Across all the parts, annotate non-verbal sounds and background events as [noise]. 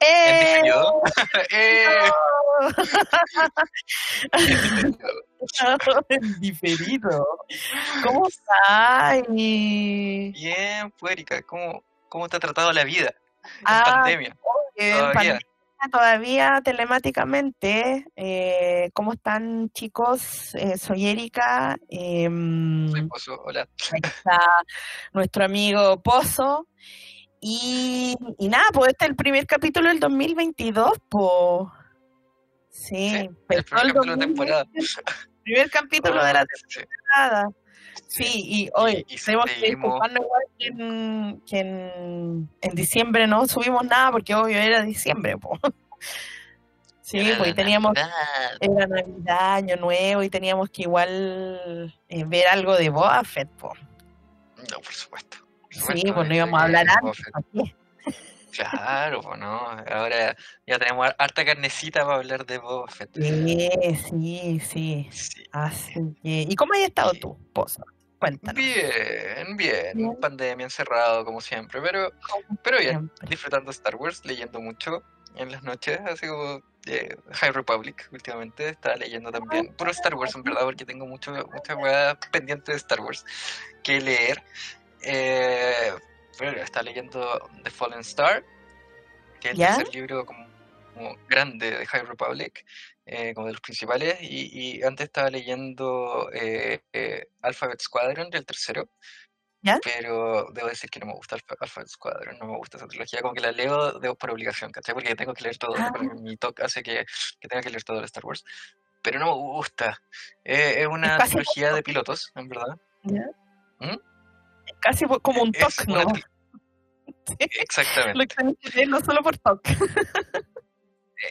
¡Eh! [laughs] ¡Eh! [laughs] diferido. ¿Cómo estás? Bien, Fuérica, ¿cómo, ¿cómo te ha tratado la vida en Ah, pandemia? Todavía. pandemia todavía telemáticamente. Eh, ¿Cómo están chicos? Eh, soy Erika. em, Soy Pozo, hola. Ahí está nuestro amigo Pozo. Y, y nada, pues este es el primer capítulo del 2022, pues. Sí, Sí, el primer capítulo de 2022, temporada. [laughs] primer capítulo de la temporada. Sí, y hoy y tenemos que seguimos. disculparnos igual que, en, que en, en diciembre no subimos nada porque obvio era diciembre, [laughs] pues. Sí, Era pues la teníamos Navidad. era Navidad, Año Nuevo y teníamos que igual eh, ver algo de Boba Fett, pues. No, por supuesto. Sí, pues no eh, íbamos a eh, hablar antes. Fett. ¿para qué? Claro, pues no. Ahora ya tenemos har- harta carnecita para hablar de Boba Fett. Sí, sí, sí. Sí. Así que, ¿y cómo has estado Sí. tú, Pozo? Cuéntanos. Bien, bien, Bien. pandemia encerrado como siempre, pero, pero bien, Siempre. disfrutando Star Wars, leyendo mucho en las noches, así como eh, High Republic últimamente, estaba leyendo también, puro Star Wars en verdad, porque tengo mucho, muchas weas pendientes de Star Wars que leer. Eh, pero estaba leyendo The Fallen Star, que es el libro como, como grande de High Republic, eh, como de los principales, y, y antes estaba leyendo eh, eh, Alphabet Squadron, el tercero, ¿Ya? pero debo decir que no me gusta Alpha- Alphabet Squadron, no me gusta esa trilogía, como que la leo de, por obligación, ¿cachai? Porque tengo que leer todo, Ah. mi TOC hace que, que tenga que leer todo de Star Wars, pero no me gusta. Es una trilogía de pilotos, en verdad. ¿Ya? ¿Mm? Casi como un toque, una ¿no? tri- [laughs] Exactamente. Lo solo por toque.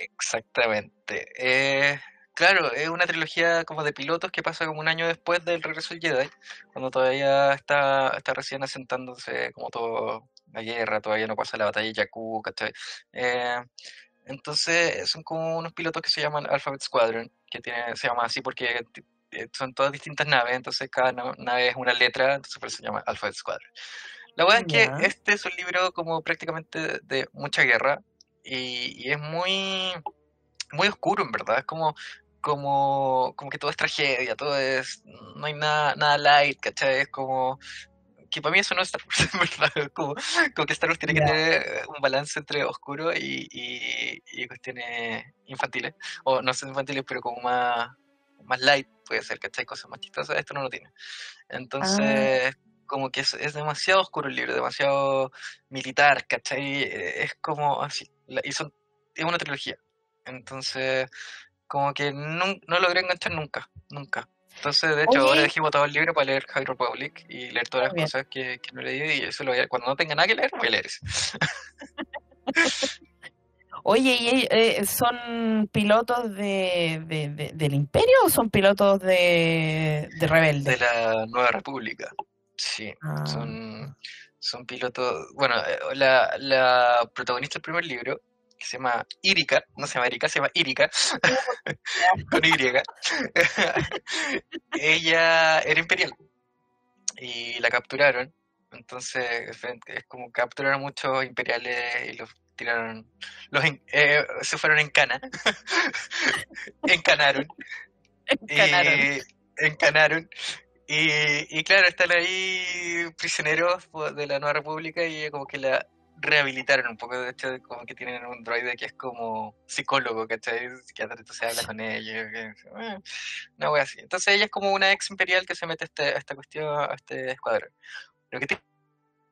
Exactamente. Eh, claro, es una trilogía como de pilotos que pasa como un año después del regreso del Jedi, cuando todavía está, está recién asentándose como todo la guerra, todavía no pasa la batalla de Jakku, ¿cachai? Eh, entonces son como unos pilotos que se llaman Alphabet Squadron, que tiene, se llama así porque son todas distintas naves, entonces cada na- nave es una letra, entonces por eso se llama Alphabet Squadron. La verdad es que este es un libro como prácticamente de, mucha guerra y, y es muy, muy oscuro en verdad, es como, como, como que todo es tragedia, todo es, no hay nada, nada light, ¿cachai? Es como, que para mí eso no es Star Wars, [laughs] verdad, como, como que Star Wars tiene que Ya. tener un balance entre oscuro y, y, y cuestiones infantiles, o no sé infantiles, pero como más, más light puede ser, ¿cachai? Cosas más chistosas, esto no lo tiene. Ah. Entonces, como que es, es demasiado oscuro el libro, demasiado militar, ¿cachai? Eh, Es como así, la- y son, es una trilogía. Entonces, como que nun- no, logré enganchar nunca, nunca. Entonces, de hecho, ahora Oye. dejé botado el libro para leer High Republic y leer todas las bien. cosas que, que no leído y eso lo voy a, cuando no tenga nada que leer, voy a leer ese. [laughs] Oye, ¿y eh, son pilotos de, de- de- del Imperio o son pilotos de, de De rebelde? la Nueva República. Sí, Ah, son, son pilotos. Bueno, eh, la, la protagonista del primer libro, que se llama Irika, no se llama Erika, se llama Irika, [laughs] con Y. [laughs] Ella era imperial y la capturaron. Entonces, es como capturaron muchos imperiales y los tiraron, los eh, se fueron en cana, [laughs] encanaron. encanaron. Y encanaron. Y, y claro, están ahí prisioneros po- de la Nueva República y como que la rehabilitaron un poco. De hecho, como que tienen un droide que es como psicólogo, ¿cachai? Psiquiatra, entonces habla con ellos. eh, Una wea así. Entonces ella es como una ex imperial que se mete a, este- a esta cuestión, a este escuadrón. Lo que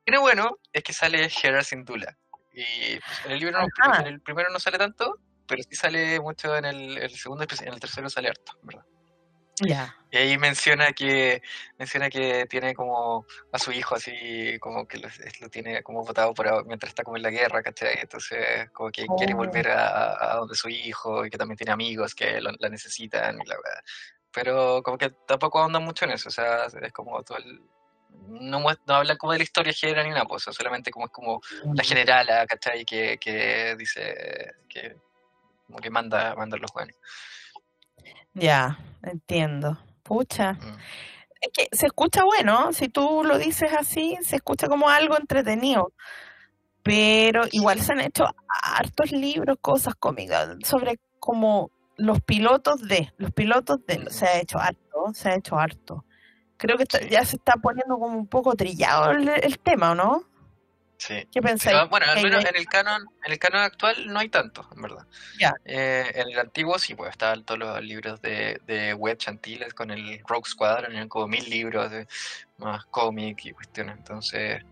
tiene bueno es que sale Hera Syndulla. Y pues, en el libro, no- Ajá. en el primero no sale tanto, pero sí sale mucho en el, el segundo en el tercero sale harto, ¿verdad? Ya. Y ahí menciona que menciona que tiene como a su hijo así, como que lo, lo tiene como votado por mientras está como en la guerra, ¿cachai? Entonces, como que quiere Oh. volver a, a donde su hijo y que también tiene amigos que lo- la necesitan y la weá. Pero como que tampoco ahonda mucho en eso, o sea, es como todo el... No, no hablan como de la historia general ni nada, pues, solamente como es como la generala, ¿cachai? Que, que dice que como que manda, manda los jóvenes. Ya, entiendo. Pucha. Mm. Es que se escucha bueno, si tú lo dices así, se escucha como algo entretenido. Pero igual se han hecho hartos libros, cosas cómicas, sobre como los pilotos de, los pilotos de, se ha hecho harto, se ha hecho harto. Creo que está- ya se está poniendo como un poco trillado el, el tema, ¿o no? Sí. ¿Qué pensáis? Bueno, al ¿Qué menos en el canon, en el canon actual no hay tanto, en verdad. Ya. Eh, en el antiguo sí, pues estaban todos los libros de, de Web Chantiles con el Rogue Squadron, eran como mil libros de más cómic y cuestiones. Entonces,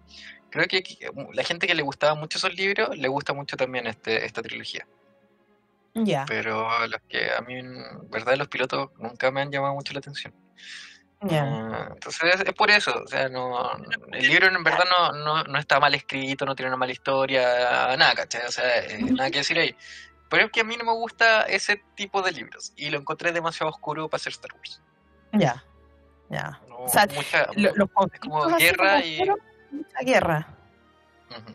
creo que que la gente que le gustaba mucho esos libros, le gusta mucho también este, esta trilogía. Ya, Pero los que a mí, en verdad, los pilotos nunca me han llamado mucho la atención. Ah, entonces es, es por eso, o sea, no, el libro en verdad no, no, no está mal escrito, no tiene una mala historia, nada, ¿cachai? O sea, eh, nada que decir ahí. Pero es que a mí no me gusta ese tipo de libros y lo encontré demasiado oscuro para ser Star Wars. Ya, ya. No, O sea, mucha, Lo- los como conflictos así guerra como y- mucha guerra. ujú.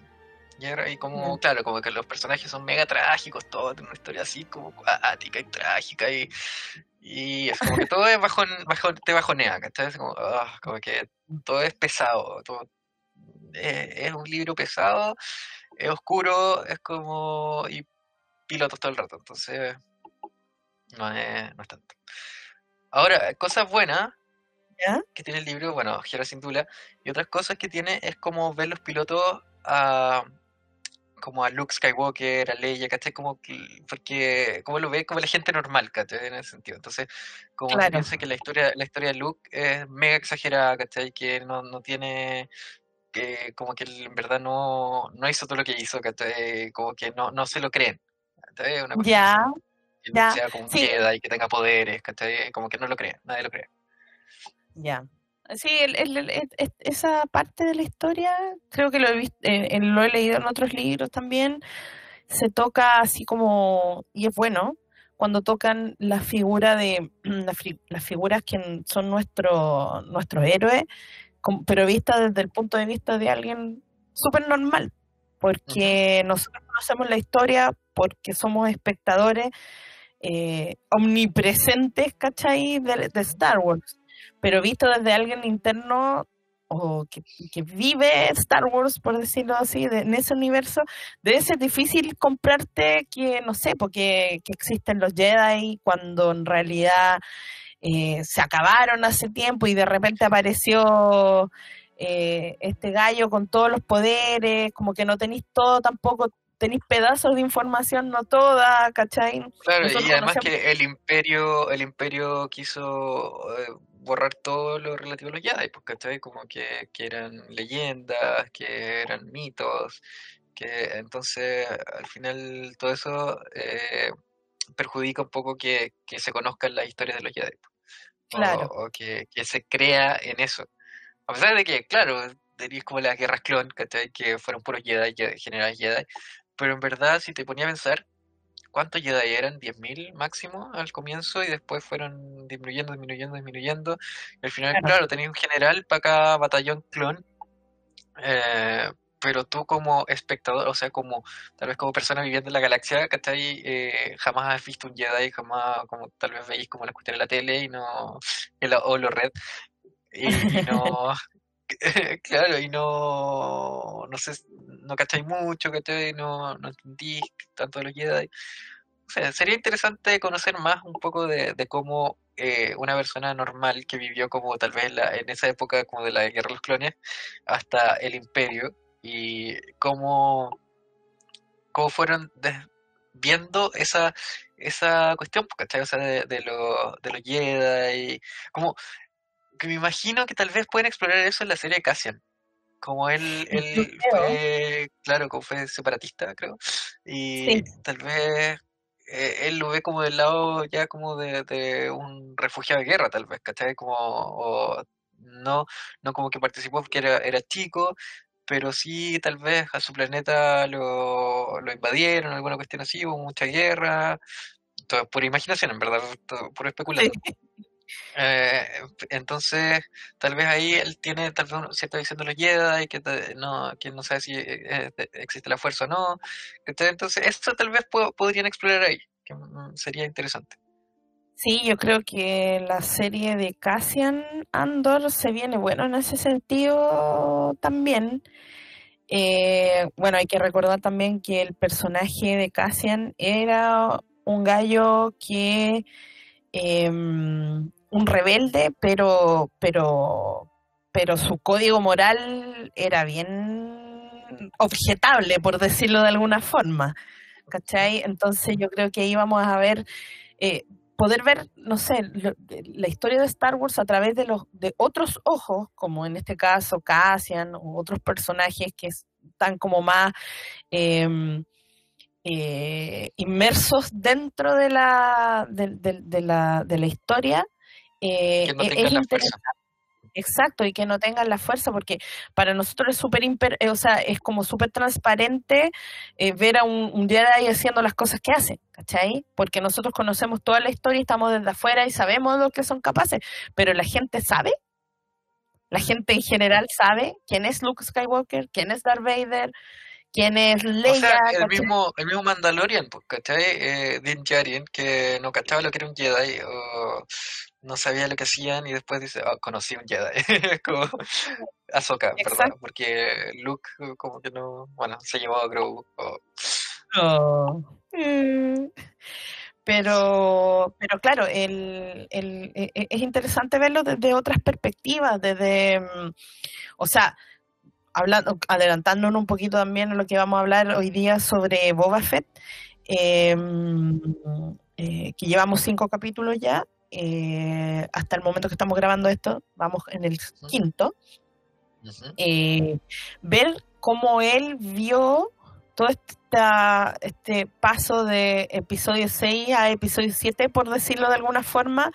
Guerra y como, Ya. claro, como que los personajes son mega trágicos, todo tiene una historia así como cuática y trágica y, y es como que todo es bajo, bajo te bajonea, ¿cachai? Es como, ah, como que todo es pesado, todo eh, es un libro pesado, es oscuro, es como y pilotos todo el rato, entonces no es, no es tanto. Ahora, cosas buenas ¿Ya? que tiene el libro, bueno, Hera sin Dula, y otras cosas que tiene es como ver los pilotos a como a Luke Skywalker, a Leia, ¿cachai? Como que- porque como lo ve como la gente normal, ¿cachai? En ese sentido. Entonces, como piensa que la historia, la historia de Luke es mega exagerada, ¿cachai? Que no, no tiene que como que en verdad no, no hizo todo lo que hizo, ¿cachai? Como que no, no se lo creen. ¿cachai? Una cuestión Ya, así, que ya, sea como un sí. Jedi, que tenga poderes, ¿cachai? Como que no lo creen, nadie lo cree. ya. Sí, el- el- el- es- es- esa parte de la historia, creo que lo he visto, eh, eh, lo he leído en otros libros también, se toca así como, y es bueno, cuando tocan la figura de, [clears throat] la fi- las figuras que son nuestro, nuestros héroes, pero vista desde el punto de vista de alguien súper normal, porque nosotros conocemos la historia porque somos espectadores eh, omnipresentes, ¿cachai? De, de Star Wars, pero visto desde alguien interno o que, vive Star Wars, por decirlo así, de- en ese universo, debe ser difícil comprarte que, no sé, porque que existen los Jedi cuando en realidad eh, se acabaron hace tiempo y de repente apareció eh, este gallo con todos los poderes, como que no tenéis todo tampoco, tenéis pedazos de información, no toda, ¿cachai? Claro, Nosotros y además conocemos- que el imperio, el imperio quiso eh, borrar todo lo relativo a los Jedi, pues, ¿cachai? Como que, que eran leyendas, que eran mitos, que entonces al final todo eso eh, perjudica un poco que, que se conozcan las historias de los Jedi, pues, o- Claro. o, que, que se crea en eso. A pesar de que, claro, tenéis como las guerras clon, ¿cachai? Que fueron puros Jedi, generales Jedi, pero en verdad si te ponía a pensar, ¿Cuántos Jedi eran? ¿10.000 máximo al comienzo? Y después fueron disminuyendo, disminuyendo, disminuyendo. Y al final, Claro. claro, tenías un general para cada batallón clon. eh, pero tú como espectador, o sea, como tal vez como persona viviendo en la galaxia, ¿cachai? Eh, jamás has visto un Jedi, jamás, como tal vez veis como la cuestión en la tele y no, en la Holo Red. Y, y no, [laughs] [laughs] claro, y no, no sé, no cacháis mucho, ¿cachai? No, no entendís tanto de los Jedi. O sea, sería interesante conocer más un poco de, de cómo eh, una persona normal que vivió como tal vez la- en esa época como de la Guerra de los Clones hasta el Imperio y cómo, cómo fueron viendo esa, esa cuestión, ¿cachai? O sea, de, de, de los Jedi, como que me imagino que tal vez pueden explorar eso en la serie de Cassian. Como él, él fue, claro, como fue separatista, creo. Y Sí. tal vez eh, él lo ve como del lado ya como de, un refugiado de guerra, tal vez, ¿cachai? Como, o no, no como que participó porque era, era chico, pero sí tal vez a su planeta lo, lo invadieron, alguna cuestión así, hubo mucha guerra, todo, por imaginación, en verdad, por especular. Eh, entonces, tal vez ahí él tiene tal vez cierta visión de los Jedi, que no, que no sabe si eh, existe la fuerza o no. Entonces, eso tal vez podrían explorar ahí, que mm, sería interesante. Sí, yo creo que la serie de Cassian Andor se viene bueno en ese sentido también. Eh, bueno, hay que recordar también que el personaje de Cassian era un gallo que em, un rebelde, pero, pero, pero su código moral era bien objetable, por decirlo de alguna forma. ¿Cachai? Entonces yo creo que ahí vamos a ver, eh, poder ver, no sé, la historia de Star Wars a través de los de otros ojos, como en este caso Cassian u otros personajes que están como más em, eh, inmersos dentro de la, de la, de la historia, eh, no e-, es interesante. Exacto, y que no tengan la fuerza, porque para nosotros es súper, eh, o sea, es como súper transparente eh, ver a un, un Jedi haciendo las cosas que hace, ¿cachai? Porque nosotros conocemos toda la historia y estamos desde afuera y sabemos lo que son capaces, pero la gente sabe, la gente en general sabe quién es Luke Skywalker, quién es Darth Vader, quién es Leia. O sea, el mismo, el mismo Mandalorian, pues, ¿cachai? Eh, Din Djarin, que no cachaba lo que era un Jedi, o no sabía lo que hacían y después dice, oh, conocí un Jedi. [laughs] como Ahsoka, perdón, porque Luke como que no, bueno, se llevó a Grogu. Oh. Mm. Pero, pero claro, el, el, e, e, es interesante verlo desde otras perspectivas, desde, mm, o sea, hablando, adelantándonos un poquito también a lo que vamos a hablar hoy día sobre Boba Fett, em, eh, que llevamos cinco capítulos ya, eh, hasta el momento que estamos grabando esto, vamos en el quinto, eh, ver cómo él vio todo esta, este paso de episodio 6 a episodio 7, por decirlo de alguna forma,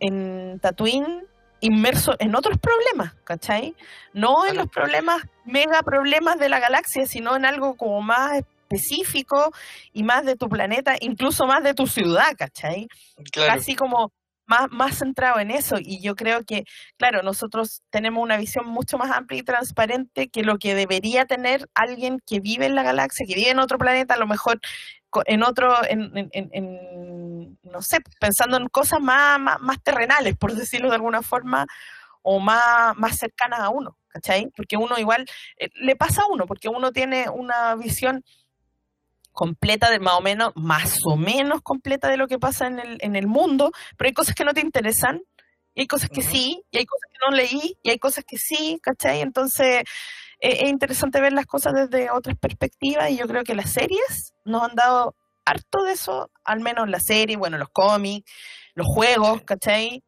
en Tatooine, inmerso en otros problemas, ¿cachai? No en los problemas, mega problemas de la galaxia, sino en algo como más específico y más de tu planeta, incluso más de tu ciudad, ¿cachai? Casi como más, más centrado en eso. Y yo creo que, claro, nosotros tenemos una visión mucho más amplia y transparente que lo que debería tener alguien que vive en la galaxia, que vive en otro planeta, a lo mejor en otro, en, en, no sé, pensando en cosas más, más, terrenales, por decirlo de alguna forma, o más, más cercanas a uno, ¿cachai? Porque uno igual, eh, le pasa a uno, porque uno tiene una visión completa de más o menos, más o menos completa de lo que pasa en el, en el mundo, pero hay cosas que no te interesan, y hay cosas que sí, y hay cosas que no leí, y hay cosas que sí, ¿cachai? Entonces, e, es interesante ver las cosas desde otras perspectivas, y yo creo que las series nos han dado harto de eso, al menos la serie, bueno, los cómics, los juegos, ¿cachai?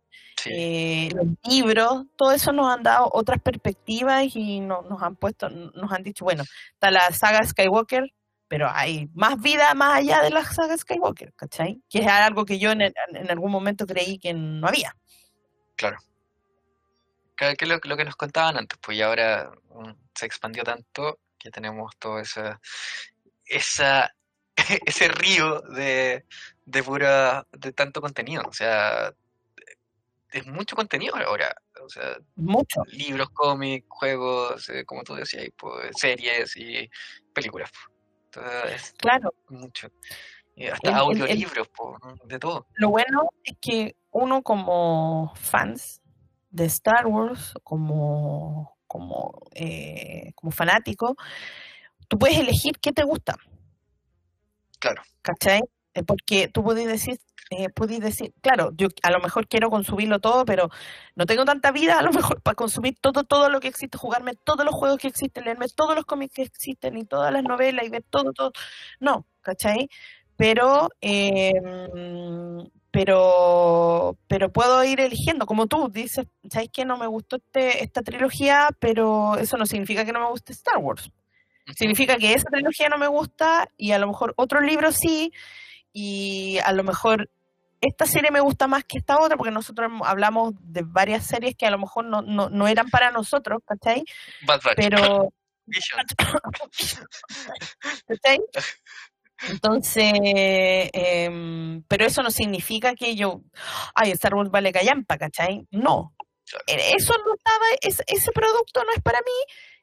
Eh, los libros, todo eso nos han dado otras perspectivas y no, nos han puesto, nos han dicho, bueno, está la saga Skywalker, pero hay más vida más allá de la saga Skywalker, ¿cachai? Que es algo que yo en, en algún momento creí que no había. Claro. Claro, que lo, lo que nos contaban antes, pues y ahora mm, se expandió tanto que tenemos todo esa, esa [laughs] ese río de, de pura, de tanto contenido. O sea, es mucho contenido ahora. O sea, mucho. libros, cómics, juegos, eh, como tú decías, pues, series y películas. Pues claro. Mucho. hasta audiolibros, de todo. Lo bueno es que uno como fans de Star Wars, como, como, eh, como fanático, tú puedes elegir qué te gusta. Claro. ¿Cachai? Eh, porque tú puedes decir, eh, decir, claro, yo a lo mejor quiero consumirlo todo, pero no tengo tanta vida a lo mejor para consumir todo, todo lo que existe, jugarme todos los juegos que existen, leerme todos los cómics que existen y todas las novelas y ver todo, todo. No, ¿cachai? Pero, em, pero, pero puedo ir eligiendo, como tú dices, ¿sabes que No me gustó este, esta trilogía, pero eso no significa que no me guste Star Wars. Significa que esa trilogía no me gusta y a lo mejor otro libro sí, y a lo mejor esta serie me gusta más que esta otra, porque nosotros hablamos de varias series que a lo mejor no, no, no eran para nosotros, ¿cachai? Bad. Pero. [laughs] ¿cachai? Entonces, em, pero eso no significa que yo, ay, Star Wars vale callampa, ¿cachai? No. Eh, Eso no estaba, es- ese producto no es para mí,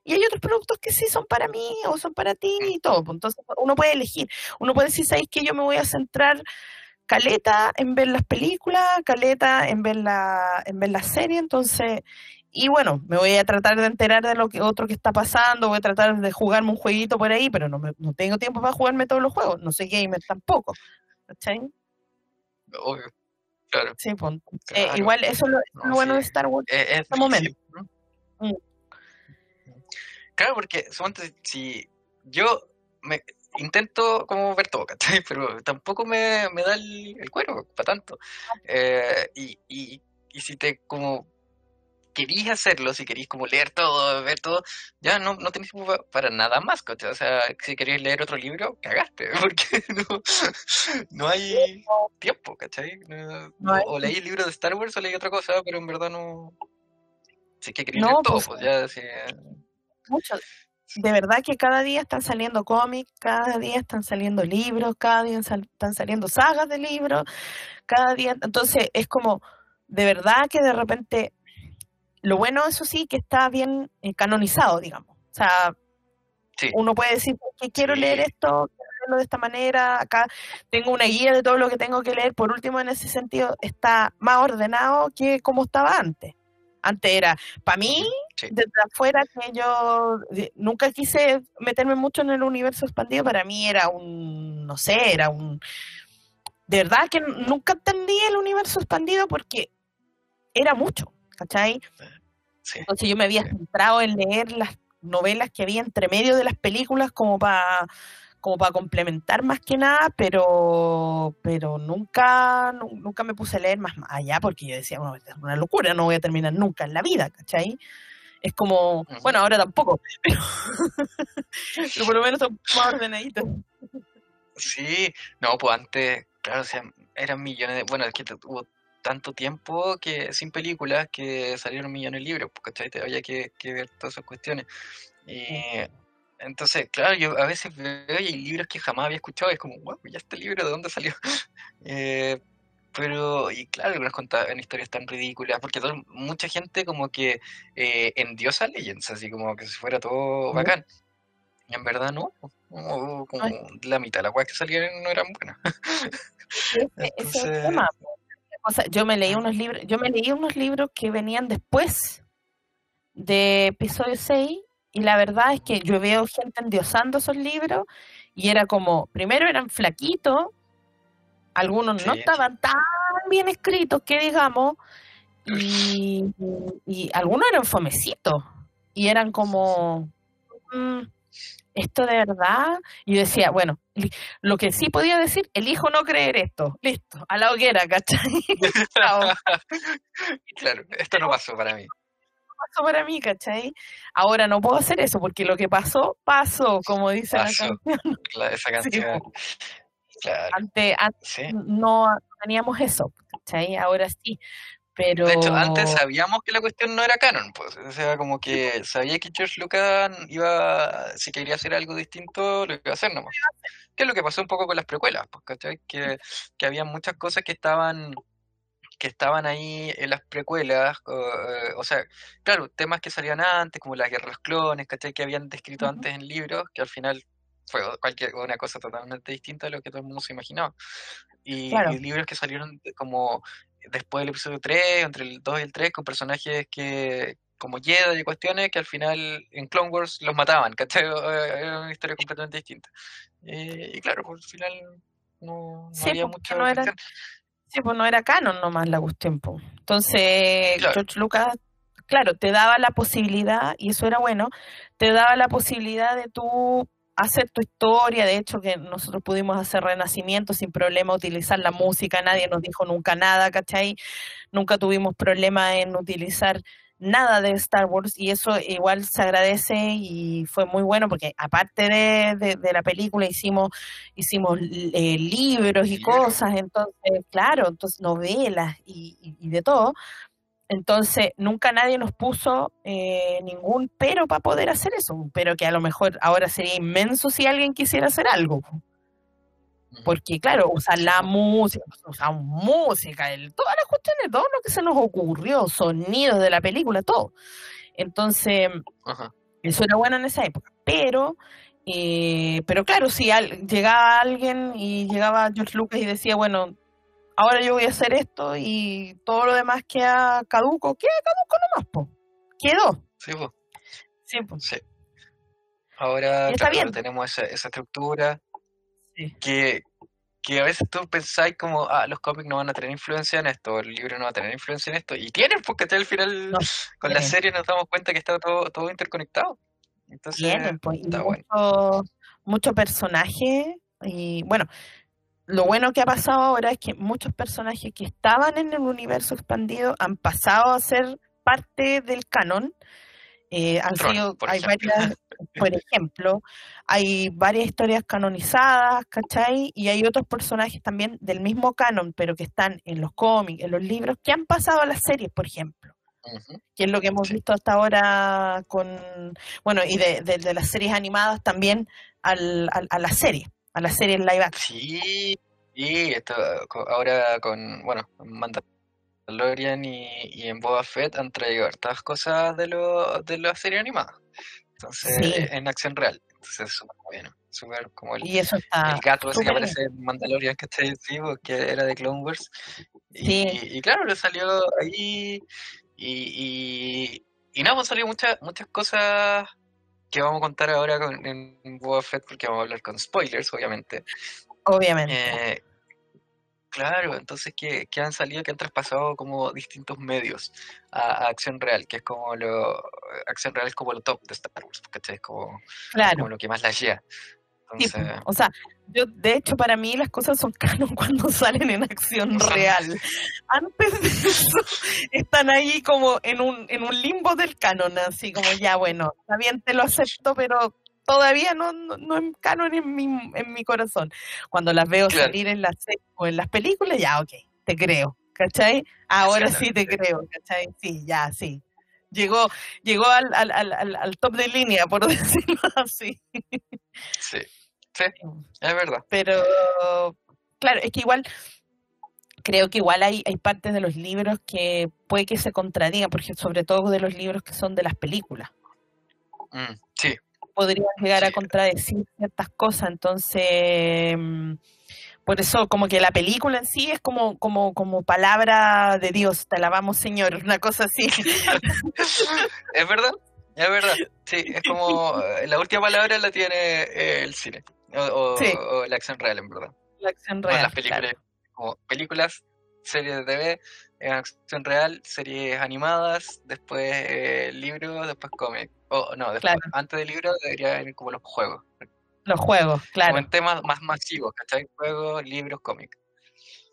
y hay otros productos que sí son para mí o son para ti y todo. pues, Entonces, uno puede elegir. Uno puede decir, ¿sabéis que yo me voy a centrar caleta en ver las películas, caleta en ver la, en ver la serie? Entonces, y bueno, me voy a tratar de enterar de lo que otro que está pasando, voy a tratar de jugarme un jueguito por ahí, pero no, me- no tengo tiempo para jugarme todos los juegos, no soy gamer tampoco. ¿Cachai? Obvio. Claro. Sí, pues, eh, igual eso es lo, bueno sí. de Star Wars. Es este momento. Mm. Claro, porque si yo me intento como ver todo, ¿cachai? [laughs] Pero tampoco me, me da el, el cuero para tanto. Eh, y, y, y si te como querís hacerlo, si querís como leer todo, ver todo, ya no, no tenés tiempo pa- para nada más, ¿cachai? O sea, si querés leer otro libro, cagaste, [laughs] porque no, no hay tiempo, ¿cachai? No- No hay o leí el libro de Star Wars o leí otra cosa, pero en verdad no... Si es que leer todo, pues, pues ya, sí, mucho. De verdad que cada día están saliendo cómics, cada día están saliendo libros, cada día están saliendo sagas de libros, cada día. Entonces es como, de verdad que de repente, lo bueno, eso sí, que está bien eh, canonizado, digamos. O sea, Sí. uno puede decir que quiero leer esto, quiero leerlo de esta manera, acá tengo una guía de todo lo que tengo que leer. Por último, en ese sentido, está más ordenado que como estaba antes. Antes era, para mí, Sí. desde afuera, que yo nunca quise meterme mucho en el universo expandido, para mí era un, no sé, era un... De verdad que nunca entendí el universo expandido porque era mucho, ¿cachai? sí. Entonces yo me había centrado en leer las novelas que había entre medio de las películas como para como para complementar más que nada, pero pero nunca nu- nunca me puse a leer más más allá porque yo decía, bueno, es una locura, no voy a terminar nunca en la vida, ¿cachai? Es como, bueno, ahora tampoco, [laughs] pero, pero [laughs] por lo menos son más ordenaditos. Sí, no, pues antes, claro, o sea, eran millones de, bueno, es que hubo tanto tiempo que sin películas que salieron millones de libros, pues, ¿cachai? Te había que, que ver todas esas cuestiones. Y entonces, claro, yo a veces veo y hay libros que jamás había escuchado, y es como, wow, ya este libro, ¿de dónde salió? [laughs] Eh, pero, y claro, algunas contaban historias tan ridículas, porque todo- mucha gente como que eh, endiosa Legends, así como que si fuera todo bacán. Y en verdad no, como, como la mitad de las weas que salieron no eran buenas. Ese es el Entonces, tema. O sea, yo me leí unos libros, yo me leí unos libros que venían después de episodio 6 y la verdad es que yo veo gente endiosando esos libros y era como, primero eran flaquitos, algunos no estaban tan bien escritos que digamos y, y algunos eran fomecitos y eran como, "Mm, esto de verdad, y yo decía, bueno, lo que sí podía decir, elijo no creer esto, listo, a la hoguera, ¿cachai? [laughs] Claro, esto no pasó para mí. pasó para mí, ¿cachai? Ahora no puedo hacer eso porque lo que pasó, pasó, como dice Pasó. la canción. La- esa [laughs] canción. Claro, Antes, antes sí. no teníamos eso, ¿cachai? Ahora sí, pero... De hecho, antes sabíamos que la cuestión no era canon, pues. O sea, como que sabía que George Lucas iba, si quería hacer algo distinto, lo iba a hacer nomás. Que es lo que pasó un poco con las precuelas, pues, ¿cachai? Que, que había muchas cosas que estaban que estaban ahí en las precuelas, o, eh, o sea, claro, temas que salían antes, como la guerra de los clones, ¿cachai? Que habían descrito antes en libros, que al final fue cualquier una cosa totalmente distinta a lo que todo el mundo se imaginaba. Y, Claro. y libros que salieron como después del episodio 3, entre el 2 y el 3, con personajes que como Jedi y cuestiones que al final en Clone Wars los mataban, ¿cachai? Eh, Era una historia completamente distinta. Eh, y claro, pues, al final no, no Sí, había mucha no era-. Sí, pues no era canon nomás la cuestión. Entonces, Claro. George Lucas, claro, te daba la posibilidad, y eso era bueno, te daba la posibilidad de tú hacer tu historia, de hecho que nosotros pudimos hacer Renacimiento sin problema, utilizar la música, nadie nos dijo nunca nada, ¿cachai? Nunca tuvimos problema en utilizar nada de Star Wars y eso igual se agradece y fue muy bueno porque aparte de, de, la película hicimos hicimos eh, libros y cosas, entonces, claro, entonces novelas y, y, de todo. Entonces, nunca nadie nos puso eh, ningún pero para poder hacer eso, pero que a lo mejor ahora sería inmenso si alguien quisiera hacer algo. Porque, claro, usar la música, usar música, el, todas las cuestiones, todo lo que se nos ocurrió, sonidos de la película, todo. Entonces, eso era bueno en esa época. Pero, eh, pero claro, si llegaba alguien y llegaba George Lucas y decía, bueno, ahora yo voy a hacer esto y todo lo demás queda caduco, queda caduco nomás, po. Quedó. Sí, pues. Sí, Sí. Ahora tenemos esa, esa estructura que, que a veces tú pensáis como, ah, los cómics no van a tener influencia en esto, el libro no va a tener influencia en esto, y tienen, porque al final con la serie nos damos cuenta que está todo, todo interconectado. Entonces, tienen, pues, mucho, mucho personaje, y bueno, lo bueno que ha pasado ahora es que muchos personajes que estaban en el universo expandido han pasado a ser parte del canon. Eh, han sido, hay varias, por ejemplo, hay varias historias canonizadas, ¿cachai? Y hay otros personajes también del mismo canon, pero que están en los cómics, en los libros, que han pasado a las series, por ejemplo. Que es lo que hemos visto hasta ahora con, bueno, y de, de, las series animadas también al, a la serie, a la serie live action. Sí, y esto, ahora con, bueno, Mandalorian y, y en Boba Fett han traído hartas cosas de, lo, de la serie animada. Entonces, en acción real. Entonces, súper bueno. Súper como el, y eso está el gato ese que aparece en Mandalorian, que está ahí, que era de Clone Wars. Y, y, claro, le salió ahí. Y, y, y no, hemos salido muchas, muchas cosas que vamos a contar ahora con, en Boba Fett, porque vamos a hablar con spoilers, obviamente. Obviamente. Eh, Claro, entonces que, que, han salido, que han traspasado como distintos medios a, acción real, que es como lo. Acción real es como lo top de Star Wars, ¿cachai? Es como, como lo que más la lleva. o sea, yo de hecho para mí las cosas son [laughs] canon cuando salen en acción [laughs] real. Antes de eso están ahí como en un, en un limbo del canon, así como ya bueno, está bien, te lo acepto, pero todavía no, no, no canon en mi, en mi corazón. Cuando las veo salir en las o en las películas, ya, ok, te creo, ¿cachai? Ahora sí te creo, ¿cachai? Sí, ya, sí. Llegó, llegó al, al, al, al top de línea, por [laughs] decirlo así. Sí, sí, es verdad. Pero, claro, es que igual creo que igual hay, hay partes de los libros que puede que se contradigan, porque sobre todo de los libros que son de las películas. Mm, sí, podrían llegar a contradecir ciertas cosas. Entonces, mm, por eso como que la película en sí es como, como, como palabra de Dios, te alabamos Señor, una cosa así. [laughs] es verdad, es verdad. Sí, es como eh, la última palabra la tiene eh, el cine o, la acción real, en verdad. La acción real. las películas, como películas, series de TV, en acción real, series animadas, después eh, libros, después cómics. O no, después, antes del libro debería venir como los juegos. Los juegos, claro. Como en temas más masivos, ¿cachai? Juegos, libros, cómics.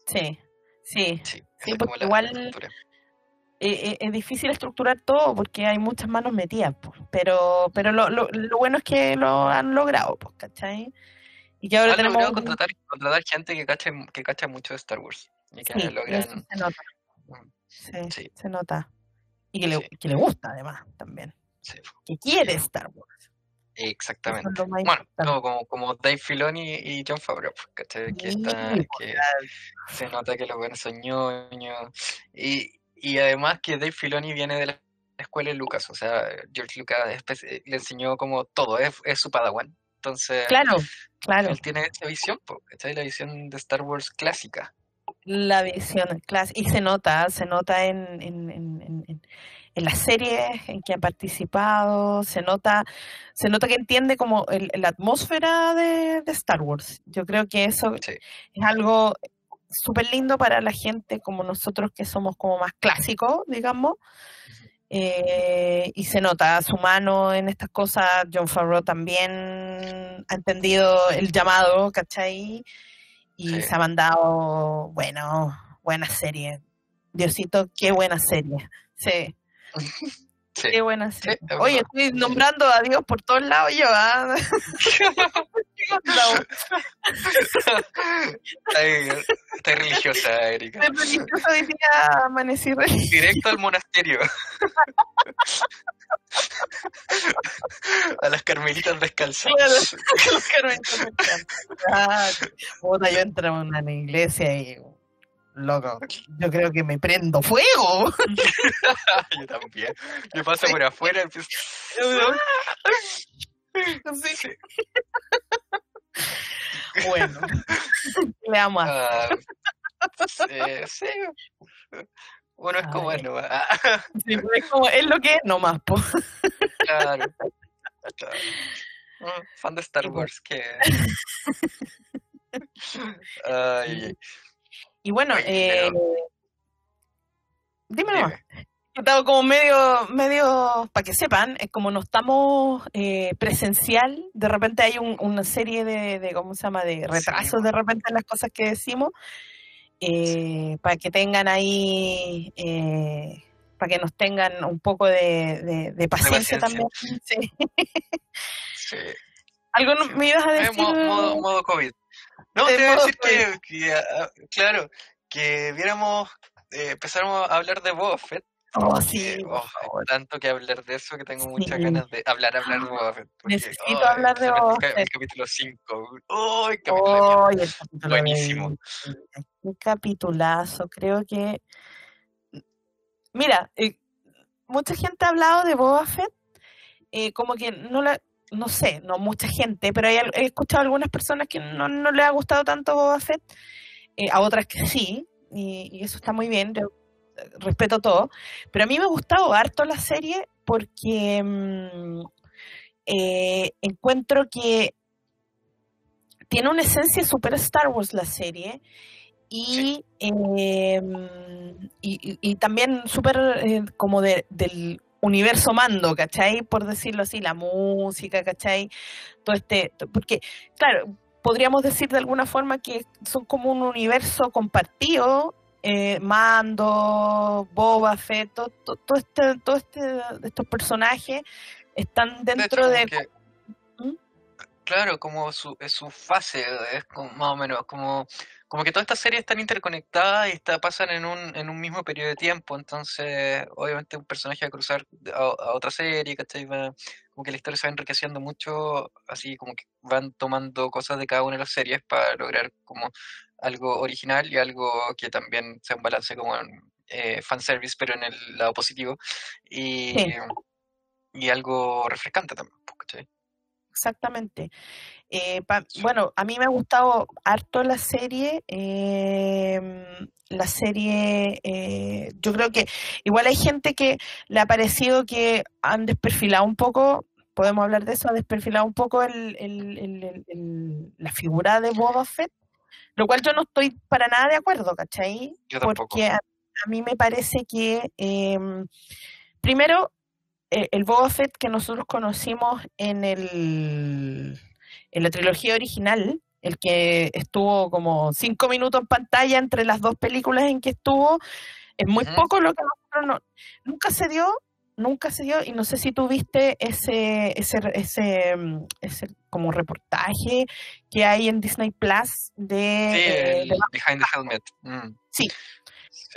Sí, sí. Sí, porque igual es difícil estructurar todo porque hay muchas manos metidas, pero pero lo, lo, lo, bueno es que lo han logrado, pues, ¿cachai? Y que ahora tenemos... contratar, contratar gente que cacha, que cacha mucho de Star Wars. Y que logran... se nota. Mm, sí, se nota. Y que, le, que le gusta además también. Que quiere Star Wars. Exactamente. bueno, como, como Dave Filoni y John Favreau, pues, Que, está, que se nota que los buenos son ñoños. Y, y además que Dave Filoni viene de la escuela de Lucas, o sea, George Lucas le enseñó como todo, es, es su padawan. Entonces, claro, claro. él tiene esa visión, ¿cachai? La visión de Star Wars clásica. La visión clásica, y se nota, se nota en, en, en, en, en las series en que ha participado, se nota, se nota que entiende como la atmósfera de, Star Wars. Yo creo que eso es algo súper lindo para la gente como nosotros que somos como más clásicos, digamos. Eh, y se nota su mano en estas cosas. John Favreau también ha entendido el llamado, ¿cachai? Y se ha mandado, bueno, buena serie. Diosito, qué buena serie. Sí. [laughs] Sí. Qué buena es Oye, estoy nombrando a Dios por todos lados yo, ¿ah? [laughs] Está religiosa, Erika. de religiosa hoy día amanecí religiosa. Directo al monasterio. A las carmelitas descalzas. Claro, los carmelitas me encantan. Ah, yo entro a una iglesia y. Loco, yo creo que me prendo fuego. [laughs] Yo también. Yo paso por afuera y empiezo. [laughs] Sí. Bueno, ¿qué [laughs] le vamos a hacer? Ah, eh, sí. Es como Ay. es nomás. Ah, Sí, pues es, como, es lo que es nomás, po. Claro. claro. Mm, Fan de Star bueno. Wars, que. Ay, ay, Y bueno, Oye, eh, pero- dime como medio, medio, para que sepan, es como no estamos eh, presencial, de repente hay un- una serie de, de, ¿cómo se llama?, de retrasos de repente en las cosas que decimos, eh, para que tengan ahí, eh, para que nos tengan un poco de, de- de paciencia, paciencia. también. [laughs] Sí. Sí. ¿Algo me ibas a decir? modo, modo, modo COVID. No, te iba a decir que, que, ah, claro, que viéramos, eh, empezáramos a hablar de Boba Fett. Oh, sí, oh, hay tanto que hablar de eso que tengo muchas Sí. ganas de hablar, hablar de Boba Fett. porque, Necesito hablar de Boba el ca- El, Fett. capítulo 5. ¡Ay, capítulo el capítulo de- Buenísimo. Un capitulazo, creo que. Mira, eh, mucha gente ha hablado de Boba Fett, eh, como que no la. No sé, no mucha gente, pero hay he escuchado a algunas personas que no, no le ha gustado tanto Boba Fett, eh, a otras que sí, y, y eso está muy bien, yo eh, respeto todo. Pero a mí me ha gustado harto la serie porque mm, eh, encuentro que tiene una esencia super Star Wars la serie y, em, y, y- y también súper eh, como de- del universo mando, ¿cachai? Por decirlo así, la música, ¿cachai? Todo este, porque, claro, podríamos decir de alguna forma que son como un universo compartido, eh, Mando, Boba Fett, todo, todo, este, todo este, estos personajes están De hecho, dentro de... claro, como su, es su fase, es como, más o menos, como, como que todas estas series están interconectadas y está, pasan en un, en un mismo periodo de tiempo, entonces obviamente un personaje va a cruzar a, a otra serie, ¿cachai? Va- como que la historia se va enriqueciendo mucho, así como que van tomando cosas de cada una de las series para lograr como algo original y algo que también sea un balance como en eh, fanservice, pero en el lado positivo, y, Sí. y algo refrescante también, pues, ¿cachai? Exactamente. Eh, pa- bueno, a mí me ha gustado harto la serie. em, la serie, eh, yo creo que igual hay gente que le ha parecido que han desperfilado un poco, podemos hablar de eso, ha desperfilado un poco el, la figura de Boba Fett, lo cual yo no estoy para nada de acuerdo, ¿cachai? Yo tampoco. Porque a, a mí me parece que, em, primero, eh, el Boba Fett que nosotros conocimos en el en la trilogía original, el que estuvo como cinco minutos en pantalla entre las dos películas en que estuvo, es muy poco lo que nosotros no, nunca se dio, nunca se dio, y no sé si tú viste ese, ese, ese, mm, ese como reportaje que hay en Disney Plus de, Sí, eh, de Behind the Helmet. mm. Sí.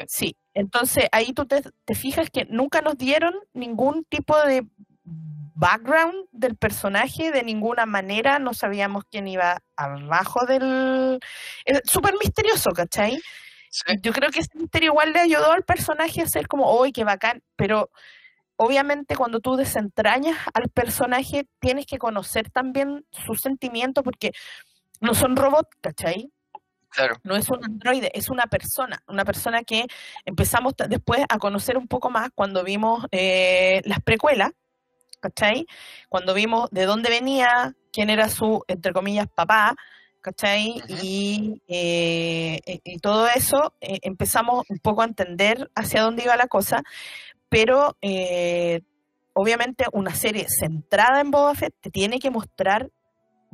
Sí. Entonces ahí tú te, te fijas que nunca nos dieron ningún tipo de background del personaje de ninguna manera, no sabíamos quién iba abajo del... Es súper misterioso, ¿cachai? Sí, Yo creo que ese misterio igual le ayudó al personaje a ser como, ¡uy, qué bacán! Pero obviamente cuando tú desentrañas al personaje tienes que conocer también sus sentimientos porque no son robots, ¿cachai? Claro. no es un androide, es una persona, una persona que empezamos después a conocer un poco más cuando vimos eh, las precuelas, ¿cachai? Cuando vimos de dónde venía, quién era su, entre comillas, papá, ¿cachai? Y, eh, e- y todo eso, eh, empezamos un poco a entender hacia dónde iba la cosa, pero eh, obviamente una serie centrada en Boba Fett te tiene que mostrar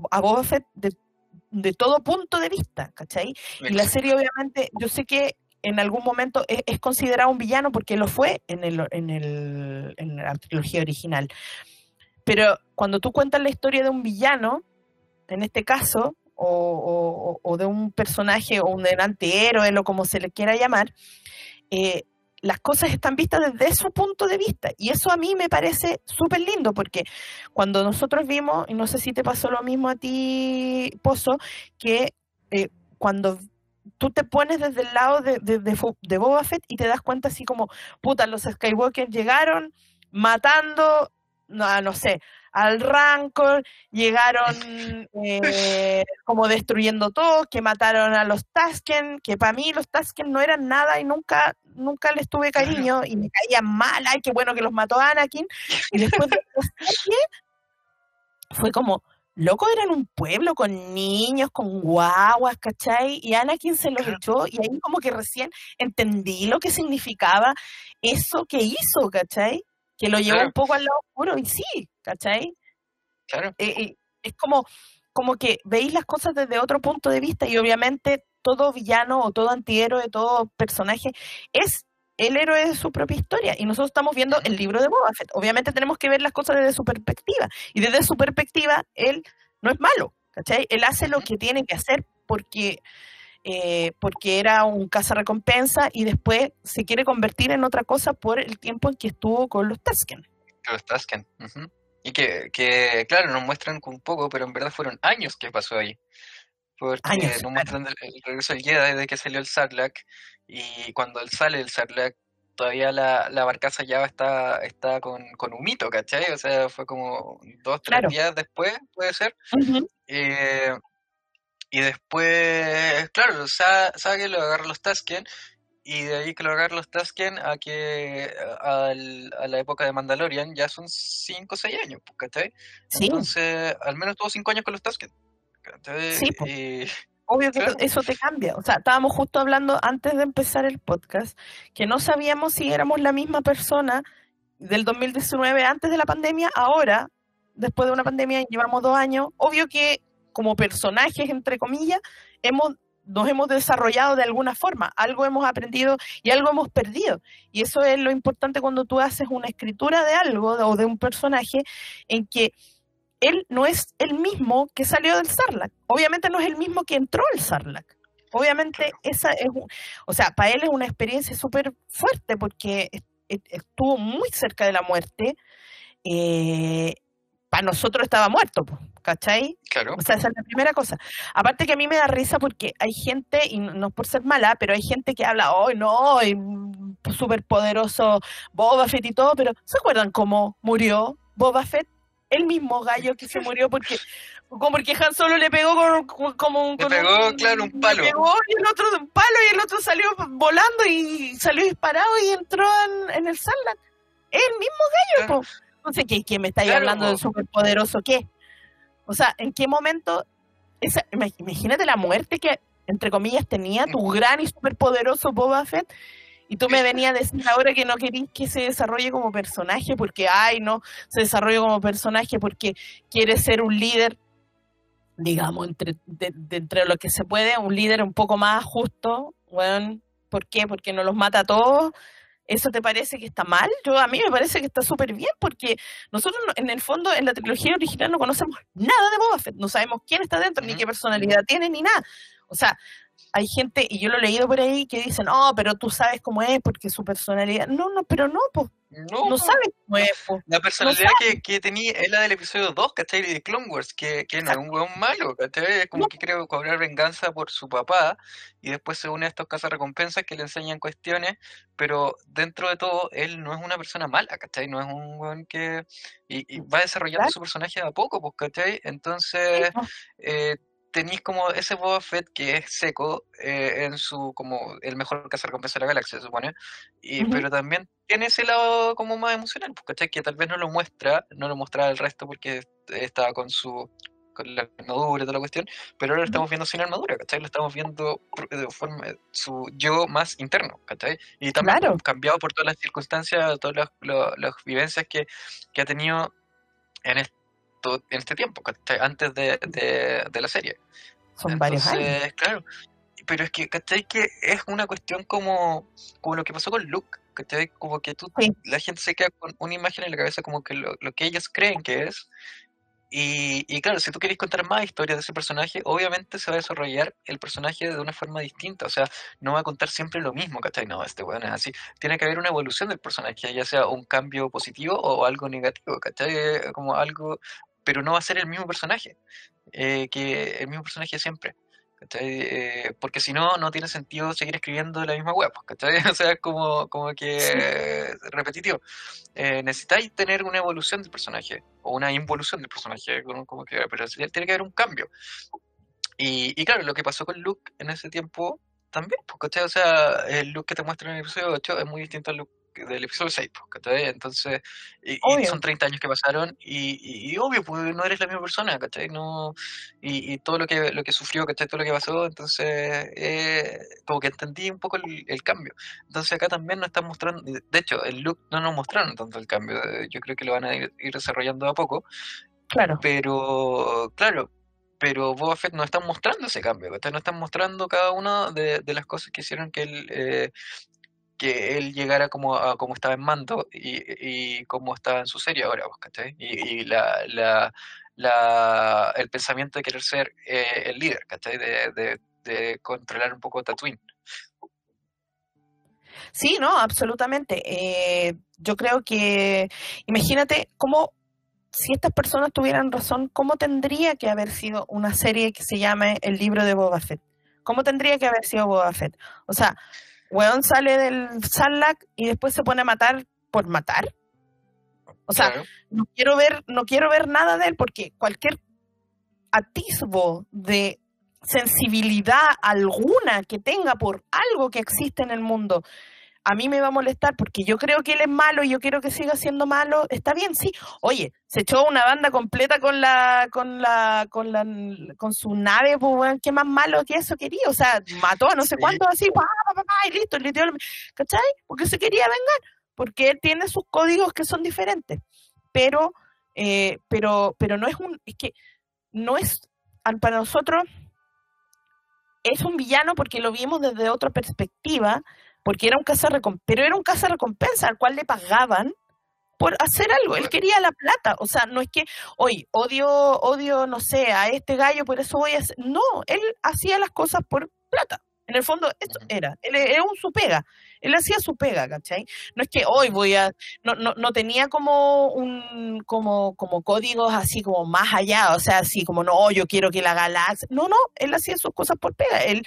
a Boba Fett de, de todo punto de vista, ¿cachai? Y la serie, obviamente, yo sé que en algún momento es, es considerado un villano porque lo fue en, el, en, el, en la trilogía original. Pero cuando tú cuentas la historia de un villano, en este caso, o, o- o de un personaje o un antihéroe, o como se le quiera llamar, eh, las cosas están vistas desde su punto de vista. Y eso a mí me parece súper lindo, porque cuando nosotros vimos, y no sé si te pasó lo mismo a ti, Pozo, que eh, cuando tú te pones desde el lado de, de, Boba Fett y te das cuenta así como, puta, los Skywalker llegaron matando, no, no sé, al Rancor, llegaron eh, como destruyendo todo, que mataron a los Tusken, que para mí los Tusken no eran nada y nunca, nunca les tuve cariño y me caían mal, ay, qué bueno que los mató Anakin. Y después de esta serie, fue como, loco, eran un pueblo con niños, con guaguas, ¿cachai? Y Anakin se los echó y ahí como que recién entendí lo que significaba eso que hizo, ¿cachai? Que lo llevó un poco al lado oscuro y sí, ¿cachai? Claro, eh, eh, es como, como que veis las cosas desde otro punto de vista y obviamente todo villano o todo antihéroe, todo personaje es el héroe de su propia historia y nosotros estamos viendo el libro de Boba Fett. Obviamente tenemos que ver las cosas desde su perspectiva y desde su perspectiva él no es malo, ¿cachai? Él hace lo que tiene que hacer porque eh, porque era un recompensa y después se quiere convertir en otra cosa por el tiempo en que estuvo con los Tusken. los Tusken. ujú. Y que, que, claro, nos muestran un poco, pero en verdad fueron años que pasó ahí. Porque Años, nos claro. muestran el, el regreso del Jedi desde que salió el Sarlacc. Y cuando él sale el Sarlacc, todavía la, la barcaza ya está, está con, con humito, ¿cachai? O sea, fue como dos, tres Claro. días después, puede ser. Eh, y después, claro, Sa- Sage lo agarra los Tusken. Y de ahí agarra los Tusken a que a, a la época de Mandalorian ya son 5 o 6 años, pues, ¿cachai? Sí, Entonces, al menos tuvo 5 años con los Tusken. ¿cachai? Sí. Y- obvio que claro. eso te cambia. O sea, estábamos justo hablando antes de empezar el podcast que no sabíamos si éramos la misma persona del 2019 antes de la pandemia, ahora, después de una pandemia, llevamos dos años. Obvio que como personajes, entre comillas, hemos nos hemos desarrollado de alguna forma, algo hemos aprendido y algo hemos perdido. Y eso es lo importante cuando tú haces una escritura de algo o de un personaje en que él no es el mismo que salió del Sarlacc. Obviamente no es el mismo que entró al Sarlacc. Obviamente esa es, un- o sea, para él es una experiencia súper fuerte porque est- est- estuvo muy cerca de la muerte. para nosotros estaba muerto, ¿cachai? Claro, O sea, esa es la primera cosa. Aparte que a mí me da risa porque hay gente, y no no es por ser mala, pero hay gente que habla, oh, no, súper poderoso Boba Fett y todo, pero ¿se acuerdan cómo murió Boba Fett? El mismo gallo que se murió porque como porque Han Solo le pegó con, como un, Le con pegó, claro, un le palo. pegó y el otro un palo y el otro salió volando y salió disparado y entró en, en el. Es el mismo gallo, Claro. po. Entonces, ¿qué, qué me estáis Claro, hablando po. de superpoderoso qué? O sea, ¿en qué momento esa, imagínate la muerte que, entre comillas, tenía tu gran y superpoderoso Boba Fett. Y tú me [laughs] venías a decir ahora que no querís que se desarrolle como personaje porque, ay, no, se desarrolle como personaje porque quiere ser un líder, digamos, entre, de, de entre lo que se puede, un líder un poco más justo. Bueno, ¿Por qué? Porque no los mata a todos. ¿Eso te parece que está mal? Yo a mí me parece que está súper bien porque nosotros no- en el fondo en la trilogía original no conocemos nada de Boba Fett, no sabemos quién está dentro, ni qué personalidad tiene, ni nada. O sea, hay gente, y yo lo he leído por ahí, que dicen, oh, pero tú sabes cómo es porque su personalidad. No, no, pero no, pues, no, no po. sabes cómo es. La personalidad que, que tenía es la del episodio 2, ¿cachai? De Clone Wars, que, que no es un hueón malo, ¿cachai? Es como No. que quiere cobrar venganza por su papá y después se une a estos cazarrecompensas que le enseñan cuestiones, pero dentro de todo, él no es una persona mala, ¿cachai? No es un hueón que... Y, y va desarrollando Claro. su personaje de a poco, pues, ¿cachai? Entonces, eh, tenéis como ese Boba Fett que es seco eh, en su como el mejor cazarrecompensas de la galaxia, se supone, y, Ujú. pero también tiene ese lado como más emocional, pues, ¿cachai? Que tal vez no lo muestra, no lo mostraba al resto porque estaba con su con la armadura y toda la cuestión, pero ahora lo estamos viendo sin armadura, ¿cachai? Lo estamos viendo de forma su yo más interno, ¿cachai? Y también Claro. cambiado por todas las circunstancias, todas las, lo- las vivencias que, que ha tenido en esto en este tiempo. Antes de, de- de la serie. Son varios años. Entonces, claro. pero es que, ¿cachai? Que es una cuestión como, como lo que pasó con Luke, ¿cachai? Como que tú, Sí. la gente se queda con una imagen en la cabeza como que lo, lo que ellos creen que es. Y, y claro, si tú querés contar más historias de ese personaje, obviamente se va a desarrollar el personaje de una forma distinta. O sea, no va a contar siempre lo mismo, ¿cachai? No, este weón es así. Tiene que haber una evolución del personaje, ya sea un cambio positivo o algo negativo, ¿cachai? Como algo, pero no va a ser el mismo personaje, eh, que el mismo personaje siempre. Eh, porque si no, no tiene sentido seguir escribiendo la misma web, ¿cachai? [laughs] O sea, es como, como que eh, repetitivo. Eh, necesitáis tener una evolución del personaje, o una involución del personaje, como, como que, pero sí tiene que haber un cambio. Y, y claro, lo que pasó con Luke en ese tiempo también, pues, ¿cachai? O sea, el Luke que te muestra en el episodio 8 es muy distinto al Luke del episodio 6, pues, ¿cachai? Entonces, y, y son 30 años que pasaron, y, y- y obvio, pues no eres la misma persona, ¿cachai? No, y, todo lo que, lo que sufrió, ¿cachai? Todo lo que pasó, entonces, eh, como que entendí un poco el, el cambio. Entonces acá también nos están mostrando, de hecho, el look no nos mostraron tanto el cambio, eh, yo creo que lo van a ir, ir desarrollando de a poco, Claro. pero claro, pero Boba Fett nos están mostrando ese cambio, ¿cachai? Nos están mostrando cada una de, de las cosas que hicieron que él, eh, que él llegara como, como estaba en mando y, y cómo estaba en su serie ahora, ¿cachai? Y, y la, la, la- el pensamiento de querer ser eh, el líder, ¿cachai? De, de, de controlar un poco Tatooine. Sí, no, absolutamente. Eh, yo creo que, imagínate cómo, si estas personas tuvieran razón, ¿cómo tendría que haber sido una serie que se llame El libro de Boba Fett? ¿Cómo tendría que haber sido Boba Fett? O sea, weón sale del Sarlacc y después se pone a matar por matar. O sea, Claro, no quiero ver, no quiero ver nada de él porque cualquier atisbo de sensibilidad alguna que tenga por algo que existe en el mundo, a mí me va a molestar porque yo creo que él es malo y yo quiero que siga siendo malo, está bien, sí. Oye, se echó una banda completa con la, con la, con la, con su nave, pues qué más malo que eso quería, o sea, mató a no sé Sí. cuánto así, pa, pa, pa, y listo, literalmente, ¿cachai? Porque se quería vengar, porque él tiene sus códigos que son diferentes, pero, eh, pero, pero no es un, es que no es, al- para nosotros, es un villano porque lo vimos desde otra perspectiva, porque era un cazarrecompensa, pero era un cazarrecompensa al cual le pagaban por hacer algo. Él quería la plata, o sea, no es que, oye, odio, odio, no sé, a este gallo, por eso voy a hacer. No, él hacía las cosas por plata. En el fondo, eso era. Él era un su pega. Él hacía su pega, ¿cachai? No es que hoy voy a. No, no, no tenía como un como, como códigos así como más allá, o sea, así como no, yo quiero que la galaxia. No, no, él hacía sus cosas por pega. Él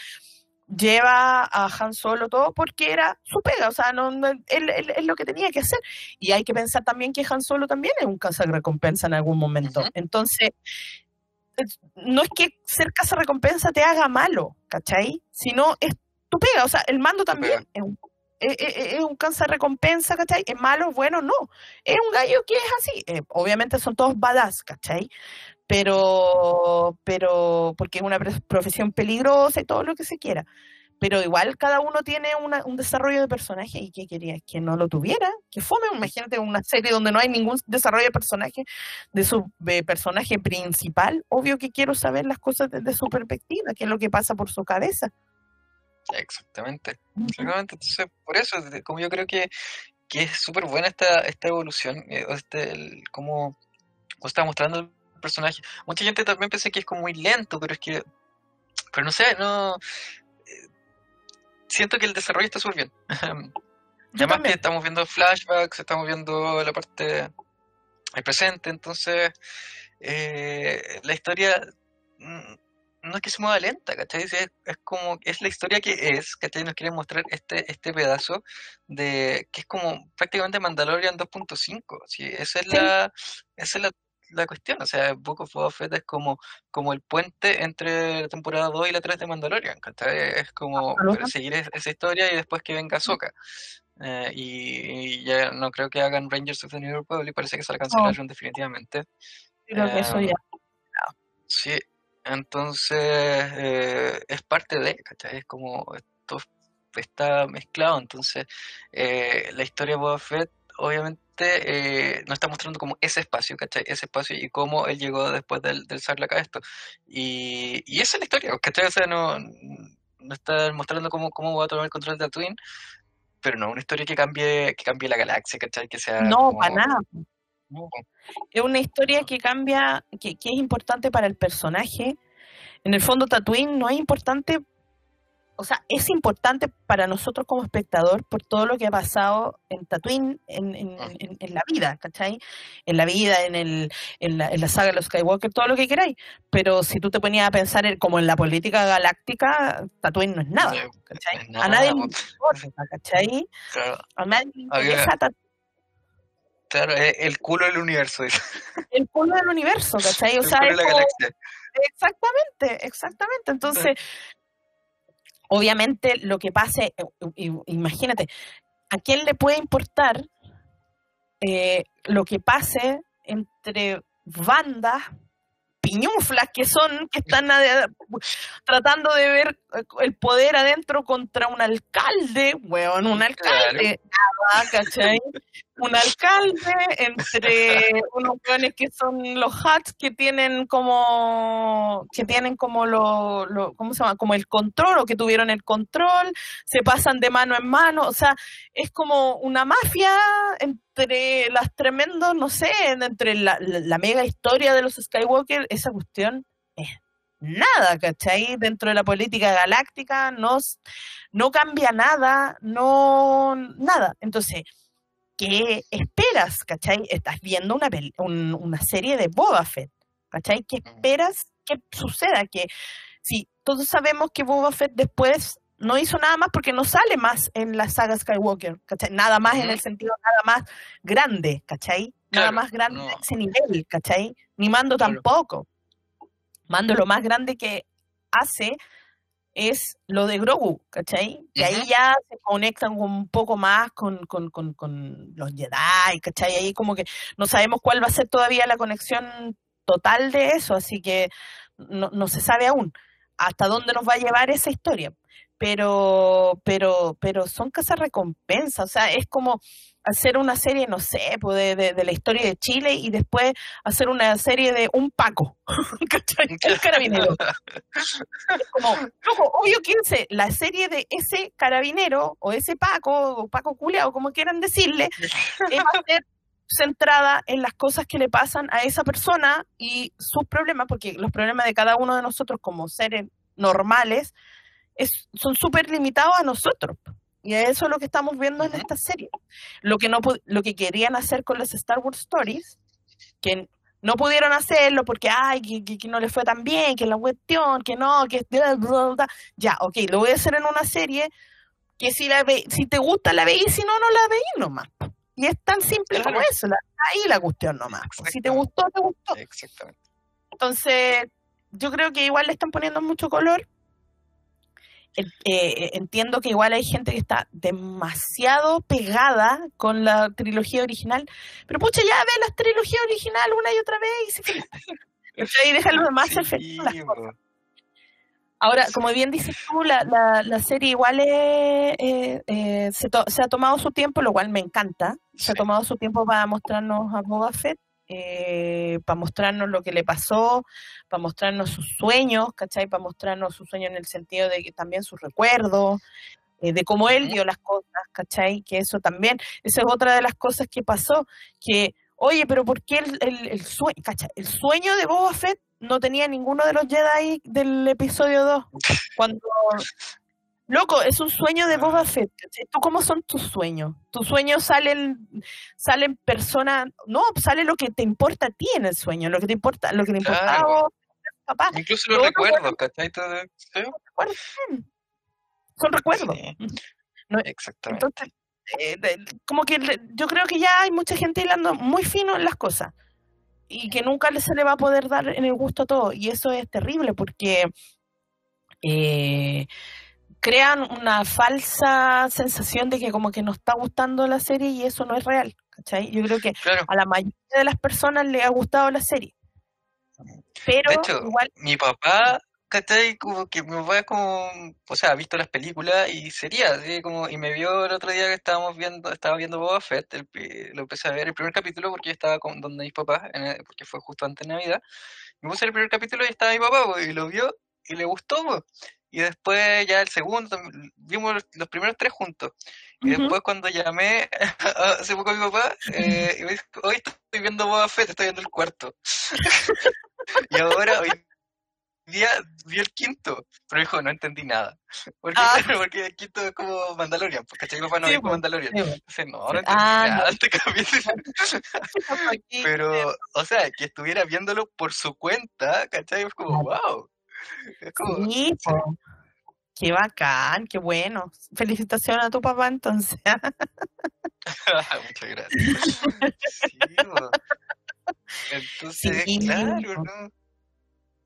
lleva a Han Solo todo porque era su pega, o sea, no, no- él, él- es lo que tenía que hacer. Y hay que pensar también que Han Solo también es un recompensa en algún momento. Entonces, es- no es que ser recompensa te haga malo, ¿cachai? Sino es tu pega, o sea, el mando también es un, es, es- es un recompensa, ¿cachai? ¿Es malo? Bueno, no. Es un gallo que es así. Eh, obviamente son todos badass, ¿cachai? Pero, pero, porque es una profesión peligrosa y todo lo que se quiera. Pero igual cada uno tiene una- un desarrollo de personaje y que quería que no lo tuviera, que fome, imagínate una serie donde no hay ningún desarrollo de personaje, de su de personaje principal, obvio que quiero saber las cosas desde su perspectiva, qué es lo que pasa por su cabeza. exactamente. Exactamente, entonces por eso, como yo creo que, que es súper buena esta, esta evolución, eh, este, el- cómo, cómo está mostrando el personaje. Mucha gente también piensa que es como muy lento, pero es que, pero no sé, no, eh, siento que el desarrollo está súper bien. [laughs] Yo Además que estamos viendo flashbacks, estamos viendo la parte el presente, entonces eh, la historia mm, no es que se mueva lenta, ¿cachai? Es, es como, es la historia que es, ¿cachai? Nos quieren mostrar este, este pedazo de, que es como prácticamente Mandalorian 2.5, ¿sí? Esa es la, esa es la, la cuestión, o sea, Book of Boba Fett es como, como el puente entre la temporada 2 y la 3 de Mandalorian, ¿cachai? Es como seguir es- esa historia y después que venga Ahsoka. Eh, y, y ya no creo que hagan Rangers of the New Republic, parece que se la cancelaron definitivamente. Creo que eso Em. Sí, entonces eh, es parte de, ¿cachai? Es como esto está mezclado, entonces eh, la historia de Boba Fett obviamente eh, nos está mostrando como ese espacio, ¿cachai? Ese espacio y cómo él llegó después del, del Sarlacc a esto. Y, y esa es la historia, ¿cachai? O sea, no, nos están mostrando cómo, cómo va a tomar el control de Tatooine, pero no una historia que cambie, que cambie la galaxia, ¿cachai? Que sea No, como- para nada. no, Es una historia que cambia, que, que es importante para el personaje. En el fondo, Tatooine no es importante, o sea, es importante para nosotros como espectador por todo lo que ha pasado en Tatooine en, en- Ah. en- en la vida, ¿cachai? En la vida, en, el, en, la, en la saga de los Skywalker, todo lo que queráis. Pero si tú te ponías a pensar en- como en la política galáctica, Tatooine no es nada, no ¿cachai? a nadie le po. importa, ¿cachai? Claro, A nadie le interesa Tatooine. claro, es el culo del universo, el pueblo del universo, ¿cachai? O el sea, culo es de la como- galaxia. Exactamente, exactamente. Entonces, obviamente lo que pase, eh, imagínate, ¿a quién le puede importar eh, lo que pase entre bandas piñuflas que son, que están tratando de ver eh, el poder adentro contra un alcalde, weón, un alcalde, nada, ¿cachai? Un alcalde entre unos weones que son los hats que tienen como, que tienen como lo, ¿cómo se llama? Como el control o que tuvieron el control, se pasan de mano en mano, o sea, es como una mafia entre las tremendos, no sé, entre la, la- mega historia de los Skywalker, esa cuestión es nada, ¿cachai? Dentro de la política galáctica no, no cambia nada, no nada. Entonces, ¿qué esperas, cachai? Estás viendo una, un- una serie de Boba Fett, ¿cachai? ¿Qué Ujú. esperas que suceda? Que si todos sabemos que Boba Fett después no hizo nada más porque no sale más en la saga Skywalker, ¿cachai? Nada más en el sentido, nada más grande, ¿cachai? Nada Claro, más grande no. de ese nivel, ¿cachai? Ni Mando Claro. tampoco. Mando lo más grande que hace es lo de Grogu, ¿cachai? Que ahí ya se conectan un poco más con, con, con, con los Jedi, ¿cachai? Ahí como que no sabemos cuál va a ser todavía la conexión total de eso, así que no, no se sabe aún hasta dónde nos va a llevar esa historia. Pero, pero, pero son casas recompensas, o sea, es como hacer una serie, no sé, pues de, de- de la historia de Chile y después hacer una serie de un Paco, [laughs] ¿cachai? [laughs] Un carabinero. Es como, loco, obvio que ese- la serie de ese carabinero o ese Paco o Paco Culeado, como quieran decirle, va a ser centrada en las cosas que le pasan a esa persona y sus problemas, porque los problemas de cada uno de nosotros como seres normales es, son súper limitados a nosotros. Y eso es lo que estamos viendo en esta serie. Lo que, no, lo que querían hacer con las Star Wars Stories, que no pudieron hacerlo porque, ay, que, que- que no le fue tan bien, que la cuestión, que no, que... bla, bla, bla. Ya, ok, lo voy a hacer en una serie que si, la ve, si te gusta la veis, si no, no la veis nomás. Y es tan simple como eso, la, ahí la cuestión nomás. Si te gustó, te gustó. Exactamente. Entonces, yo creo que igual le están poniendo mucho color. Eh, entiendo que igual hay gente que está demasiado pegada con la trilogía original, pero pucha, ya ve la trilogía original una y otra vez y se. Y [laughs] deja los demás Sí, cosas. po. Ahora, como bien dices tú, la, la, la serie igual es, eh, eh, se, to- se ha tomado su tiempo, lo cual me encanta. Se ha tomado su tiempo para mostrarnos a Boba Fett, eh, para mostrarnos lo que le pasó, para mostrarnos sus sueños, ¿cachai? Para mostrarnos sus sueños en el sentido de que también sus recuerdos, eh, de cómo él vio las cosas, ¿cachai? Que eso también, esa es otra de las cosas que pasó, que, oye, pero ¿por qué el, el, el sueño, ¿cachai? El sueño de Boba Fett no tenía ninguno de los Jedi del episodio 2. Cuando... Loco, es un sueño de Boba Fett. ¿cachai? ¿Tú cómo son tus sueños? Tus sueños salen, salen personas, no, sale lo que te importa a ti en el sueño, lo que te importa, lo que te importa a Claro. vos, papá. Incluso Lo los recuerdos, ¿cachai? Son recuerdos. sí, No, Exactamente. Entonces, eh, de- como que yo creo que ya hay mucha gente hilando muy fino en las cosas y que nunca se le va a poder dar en el gusto a todo. Y eso es terrible porque eh, crean una falsa sensación de que como que nos está gustando la serie y eso no es real. ¿cachai? Yo creo que Claro. a la mayoría de las personas le ha gustado la serie. Pero De hecho, igual, mi papá, ¿cachai? Como que mi papá es como, o sea, ha visto las películas y sería, así como, y me vio el otro día que estábamos viendo, estaba viendo Boba Fett, el lo empecé a ver el primer capítulo porque yo estaba con donde mis papás, en el- porque fue justo antes de Navidad, me puse el primer capítulo y estaba mi papá, y lo vio y le gustó. Y después ya el segundo, vimos los, los primeros tres juntos. Y después cuando llamé [laughs] hace poco a mi papá, eh, y me dijo, hoy estoy viendo Boba Fett, estoy viendo el cuarto. [laughs] y ahora, hoy día, vi el quinto, pero dijo, no entendí nada. Porque, Ah. [laughs] porque el quinto es como Mandalorian, porque ¿cachai? Mi papá no Sí, dijo Mandalorian. sí. Dice, no, no Sí. entendí Ah, nada no. este Pero, o sea, que estuviera viéndolo por su cuenta, ¿cachai? Es como, wow. Es como, Sí, po. Qué bacán, qué bueno. Felicitaciones a tu papá entonces. [laughs] muchas gracias. Sí, po. Entonces, Sí, claro. ¿no?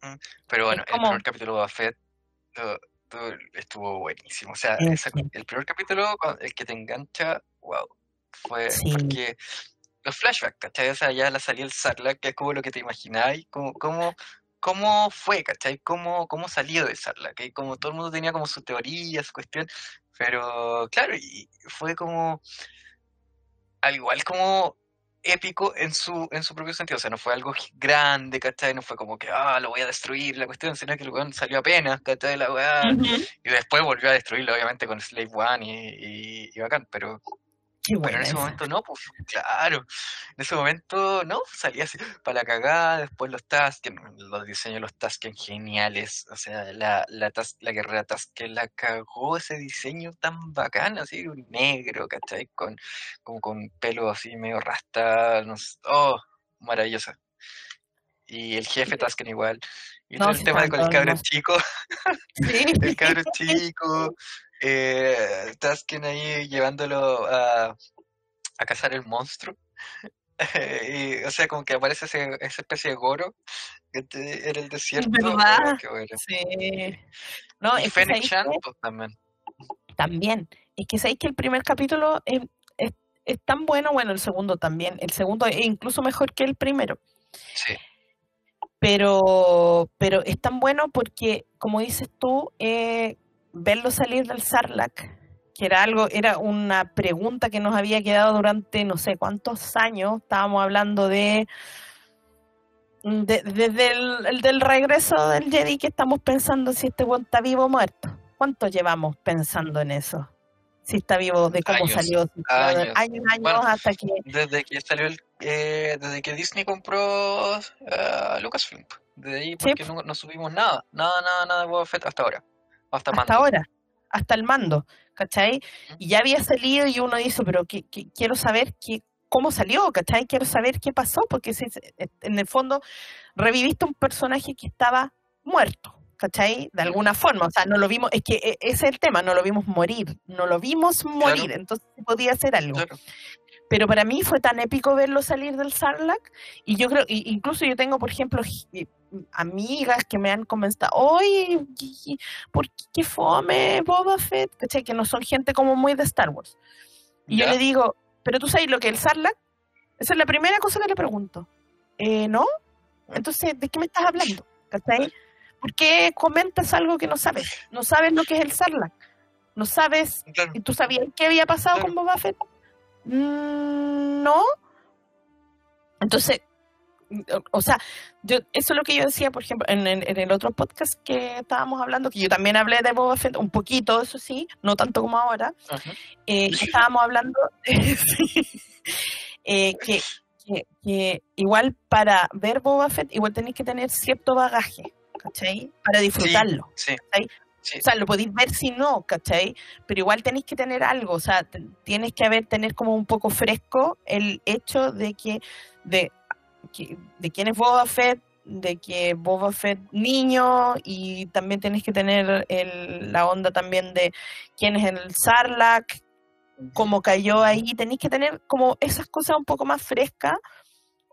Mm, Pero bueno, el como- primer capítulo de Boba Fett to- to- estuvo buenísimo. O sea, esa- el primer capítulo, el que te engancha, wow. Fue porque los flashbacks, ¿cachai? O sea, ya la salía el Sarlacc, que es como lo que te imagináis, como, cómo, cómo fue, ¿cachai? Cómo, cómo salió de Sarlacc, que como todo el mundo tenía como su teoría, su cuestión, pero claro, y fue como, al igual como épico en su, en su propio sentido, o sea, no fue algo grande, ¿cachai? No fue como que, ah, lo voy a destruir, la cuestión, sino que el weón salió apenas, ¿cachai? La weá, y después volvió a destruirlo, obviamente, con Slave One y, y, y bacán, pero Qué pero en ese esa. momento no, pues claro. En ese momento no, salía así para la cagada. Después los Tusken, los diseños de los Tusken geniales. O sea, la, la, Tas- la guerrera Tusken la cagó ese diseño tan bacán, así, un negro, ¿cachai? Con, como con pelo así medio rasta. No sé, oh, maravillosa. Y el jefe Tusken igual. Y No, todo el tema de con el hermosos. [laughs] chico Sí. el cabro chico, eh, Tasken ahí llevándolo a, a cazar el monstruo. [laughs] y, o sea, como que aparece ese, esa especie de goro que te- en el desierto. ¿Verdad? qué bueno. Sí. No, Y es Fennec ¿sabéis Chan, pues, también. También. Es que sabéis que el primer capítulo es, es- es tan bueno, bueno, el segundo también. El segundo es incluso mejor que el primero. Sí, Pero, pero es tan bueno porque, como dices tú, eh, verlo salir del Sarlacc, que era algo, era una pregunta que nos había quedado durante no sé cuántos años. Estábamos hablando de, de- desde el, el del regreso del Jedi que estamos pensando si este weón está vivo o muerto. ¿Cuánto llevamos pensando en eso? Si está vivo, de cómo Años, salió, años. años, años, Bueno, hasta que desde que salió el, eh, desde que Disney compró a Lucasfilm. Desde ahí, Sí, porque no, no subimos nada, nada, nada, nada de Boba Fett hasta ahora. Hasta, ahora, hasta el mando, ¿cachai? Y ya había salido y uno dice, pero que, que- quiero saber qué, cómo salió, ¿cachai? Quiero saber qué pasó, porque si- si- en el fondo reviviste un personaje que estaba muerto, ¿cachai? De alguna forma, o sea, no lo vimos, es que e- ese es el tema, no lo vimos morir, no lo vimos morir, entonces sí podía hacer algo. Claro. Pero para mí fue tan épico verlo salir del Sarlacc y yo creo, incluso yo tengo, por ejemplo, amigas que me han comentado, oye, ¿por qué, qué fome Boba Fett? ¿Cachai? Que no son gente como muy de Star Wars. Y yo Ya. le digo, ¿pero tú sabes lo que es el Sarlacc? Esa es la primera cosa que le pregunto. Eh, ¿No? Entonces, ¿de qué me estás hablando? ¿Cachai? ¿Por qué comentas algo que no sabes? No sabes lo que es el Sarlacc. No sabes Claro. ¿Y tú sabías qué había pasado Claro. con Boba Fett? Mm, no. Entonces, o, sea, yo, eso es lo que yo decía, por ejemplo, en, el- en el otro podcast que estábamos hablando, que yo también hablé de Boba Fett, un poquito, eso sí, no tanto como ahora, eh, que [laughs] estábamos hablando [laughs] sí, eh, que, que, que igual para ver Boba Fett, igual tenéis que tener cierto bagaje, ¿cachai? Para disfrutarlo. Sí. ¿cachai? Sí. O sea, lo podéis ver si no, ¿cachai? Pero igual tenéis que tener algo, o sea, tienes que haber, tener como un poco fresco el hecho de que, de, que- de quién es Boba Fett, de que Boba Fett niño, y también tenéis que tener el- la onda también de quién es el Sarlacc, cómo cayó ahí, tenéis que tener como esas cosas un poco más frescas,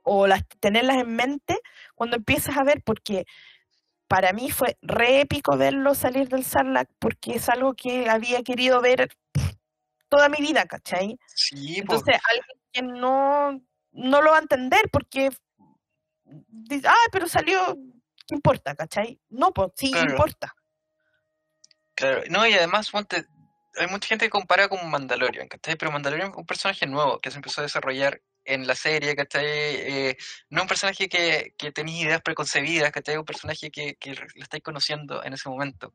o las, tenerlas en mente cuando empiezas a ver, porque para mí fue re épico verlo salir del Sarlacc porque es algo que había querido ver toda mi vida, ¿cachai? Sí. Entonces, alguien que no, no lo va a entender porque dice, ah, pero salió, ¿qué importa, cachai? No, pues sí Claro. importa. Claro, no, y además, ponte, hay mucha gente que compara con Mandalorian, ¿cachai? Pero Mandalorian es un personaje nuevo que se empezó a desarrollar en la serie, ¿cachai? Eh, no un personaje que, que tenéis ideas preconcebidas, ¿cachai? Un personaje que, que lo estáis conociendo en ese momento.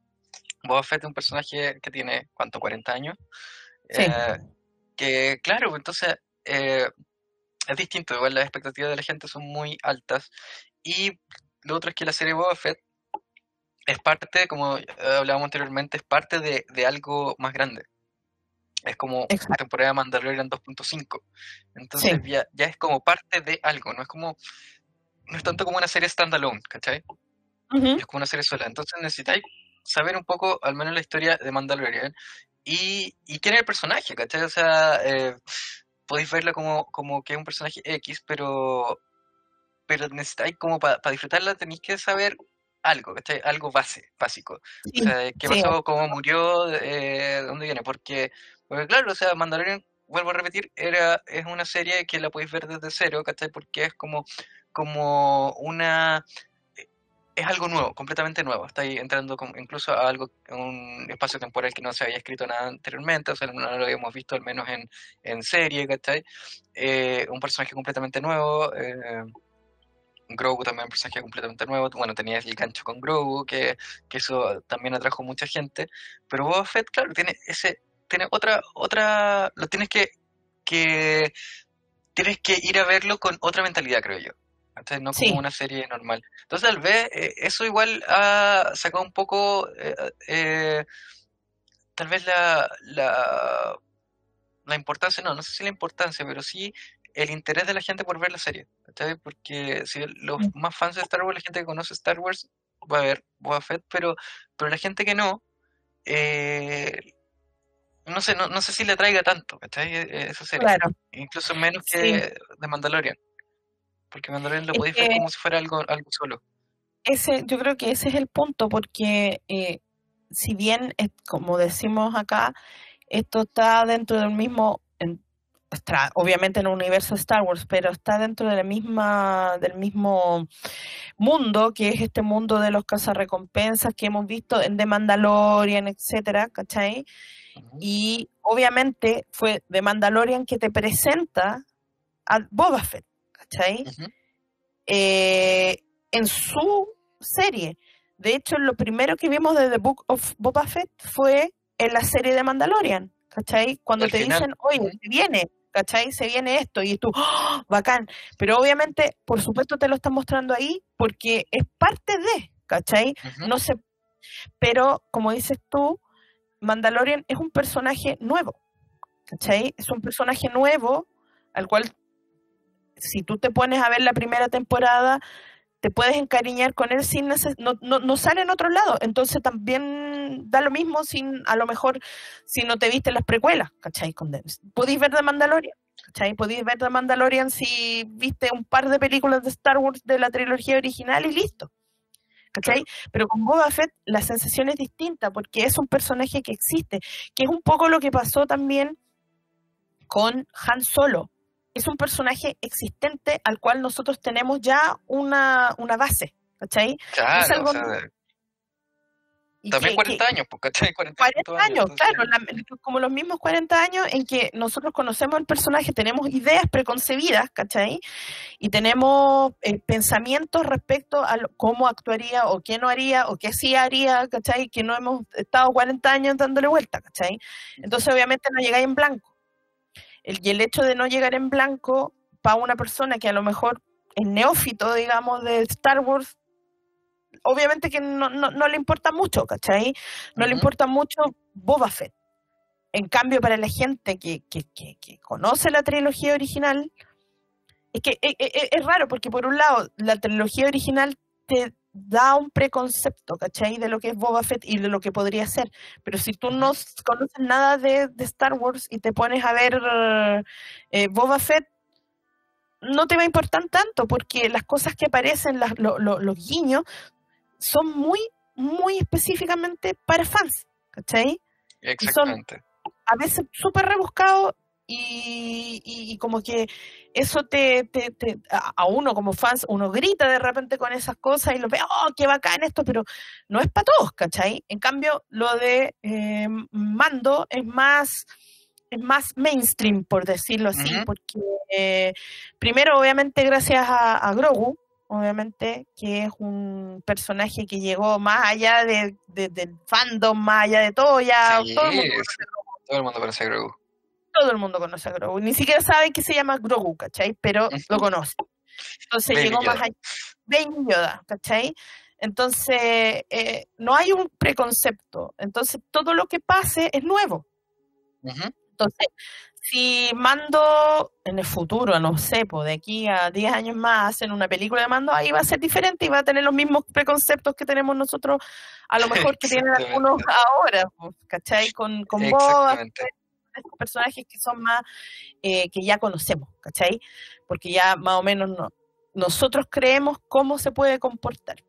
Boba Fett es un personaje que tiene, ¿cuánto? 40 años. Sí. Eh, que, claro, entonces eh, es distinto. Igual las expectativas de la gente son muy altas. Y lo otro es que la serie Boba Fett es parte, como eh, hablábamos anteriormente, es parte de, de algo más grande. Es como la temporada de Mandalorian 2.5. Entonces Sí. ya, ya es como parte de algo, no es como, no es tanto como una serie standalone, ¿cachai? Ujú. Es como una serie sola. Entonces necesitáis saber un poco, al menos la historia de Mandalorian y, y quién es el personaje, ¿cachai? O sea, eh, podéis verla como, como que es un personaje X, pero, pero necesitáis como para disfrutarla tenéis que saber algo, ¿cachai? Algo base, básico. O sea, qué sí, pasó, cómo murió, eh, de dónde viene. Porque, porque claro, o sea, Mandalorian, vuelvo a repetir, era, es una serie que la podéis ver desde cero, ¿cachai? Porque es como, como una es algo nuevo, completamente nuevo. Está ahí entrando incluso a algo, un espacio temporal que no se había escrito nada anteriormente, o sea, no lo habíamos visto al menos en, en serie, ¿cachai? Eh, un personaje completamente nuevo. Eh, Grogu también un personaje completamente nuevo. Bueno, tenías el gancho con Grogu, que, que eso también atrajo mucha gente. Pero Boba Fett, claro, tiene ese, tiene otra, otra, lo tienes que, que, tienes que ir a verlo con otra mentalidad, creo yo. ¿Cachai? No como Sí. una serie normal. Entonces, tal vez eh, eso igual ha sacado un poco, eh, eh, tal vez la, la, la importancia, no, no sé si la importancia, pero sí el interés de la gente por ver la serie. ¿cachai? Porque si los Mm. más fans de Star Wars, la gente que conoce Star Wars, va a ver Boba Fett, pero, pero la gente que no, eh, no sé, no, no sé si le traiga tanto, ¿cachai? E- Esa serie. claro. Incluso menos Sí. que de Mandalorian. Porque Mandalorian lo podéis ver como si fuera algo, algo solo. ese, yo creo que ese es el punto, porque eh, si bien, es- como decimos acá, esto está dentro del mismo, en- está obviamente en el universo de Star Wars, pero está dentro de la misma, del mismo mundo, que es este mundo de los cazarrecompensas que hemos visto en The Mandalorian, etcétera, ¿cachai? Y obviamente fue The Mandalorian que te presenta a Boba Fett, ¿cachai? Eh, en su serie. De hecho, lo primero que vimos de The Book of Boba Fett fue en la serie de Mandalorian, ¿cachai? Cuando Al te final. dicen, oye, se viene, ¿cachai? Se viene esto, y tú, ¡oh! bacán. Pero obviamente, por supuesto, te lo están mostrando ahí porque es parte de, ¿cachai? No sé, pero como dices tú, Mandalorian es un personaje nuevo, ¿cachai? Es un personaje nuevo al cual, si tú te pones a ver la primera temporada, te puedes encariñar con él sin neces- no, no, no sale en otro lado. Entonces también da lo mismo sin, a lo mejor, si no te viste las precuelas, ¿cachai? Con. Podéis ver de Mandalorian, ¿cachai? Podéis ver de Mandalorian si viste un par de películas de Star Wars de la trilogía original y listo. ¿Cachai? Pero con Boba Fett la sensación es distinta porque es un personaje que existe, que es un poco lo que pasó también con Han Solo. Es un personaje existente al cual nosotros tenemos ya una, una base, ¿cachai? Claro, algo o sea, Y también que- 40 que- años, pues, ¿cachai? 40, 40 años, claro, la- como los mismos 40 años en que nosotros conocemos el personaje, tenemos ideas preconcebidas, ¿cachai? Y tenemos eh, pensamientos respecto a lo- cómo actuaría o qué no haría o qué sí haría, ¿cachai? Que no hemos estado 40 años dándole vuelta, ¿cachai? Entonces obviamente no llegáis en blanco. El, y el hecho de no llegar en blanco para una persona que a lo mejor es neófito, digamos, de Star Wars, obviamente que no, no, no le importa mucho, ¿cachai? No le importa mucho Boba Fett. En cambio, para la gente que, que, que, que conoce la trilogía original, es que e- e- e- es, raro porque por un lado la trilogía original te da un preconcepto, ¿cachai? De lo que es Boba Fett y de lo que podría ser. Pero si tú no conoces nada de, de Star Wars y te pones a ver eh, Boba Fett, no te va a importar tanto porque las cosas que aparecen, las- lo- lo- los guiños, son muy, muy específicamente para fans, ¿cachai? Exactamente. a veces súper rebuscado y, y- y como que eso te, te- te- a uno como fans, uno grita de repente con esas cosas y lo ve, oh, qué bacán esto, pero no es para todos, ¿cachai? En cambio, lo de eh, Mando es más, es más mainstream, por decirlo así, porque eh, primero, obviamente, gracias a, a Grogu, obviamente, que es un personaje que llegó más allá de, de- del fandom, más allá de todo, ya Sí, todo el mundo es- todo el mundo conoce a Grogu. Todo el mundo conoce a Grogu. Ni siquiera sabe que se llama Grogu, ¿cachai? Pero lo conoce. Entonces Baby llegó más allá. Baby Yoda, ¿cachai? Entonces, eh, no hay un preconcepto. Entonces, todo lo que pase es nuevo. Entonces, si Mando en el futuro, no sé, pues de aquí a 10 años más hacen una película de Mando, ahí va a ser diferente y va a tener los mismos preconceptos que tenemos nosotros, a lo mejor que tienen algunos ahora, ¿cachai? Con, con Boba, Estos personajes que son más, eh, que ya conocemos, ¿cachai? Porque ya más o menos no, nosotros creemos cómo se puede comportar.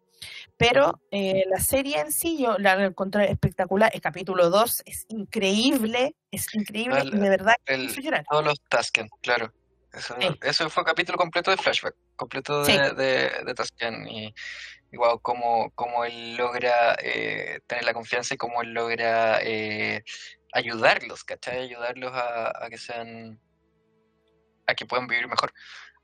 Pero eh, la serie en sí yo la encontré espectacular. El capítulo 2 es increíble, es increíble El- y de verdad el-. Todos los Tasken, claro. Eso, Sí. eso fue un capítulo completo de flashback, completo Sí. de, de, de Tasken y, y wow, cómo, cómo él logra eh, tener la confianza y cómo él logra eh, ayudarlos, ¿cachai? Ayudarlos a, a que sean, a que puedan vivir mejor.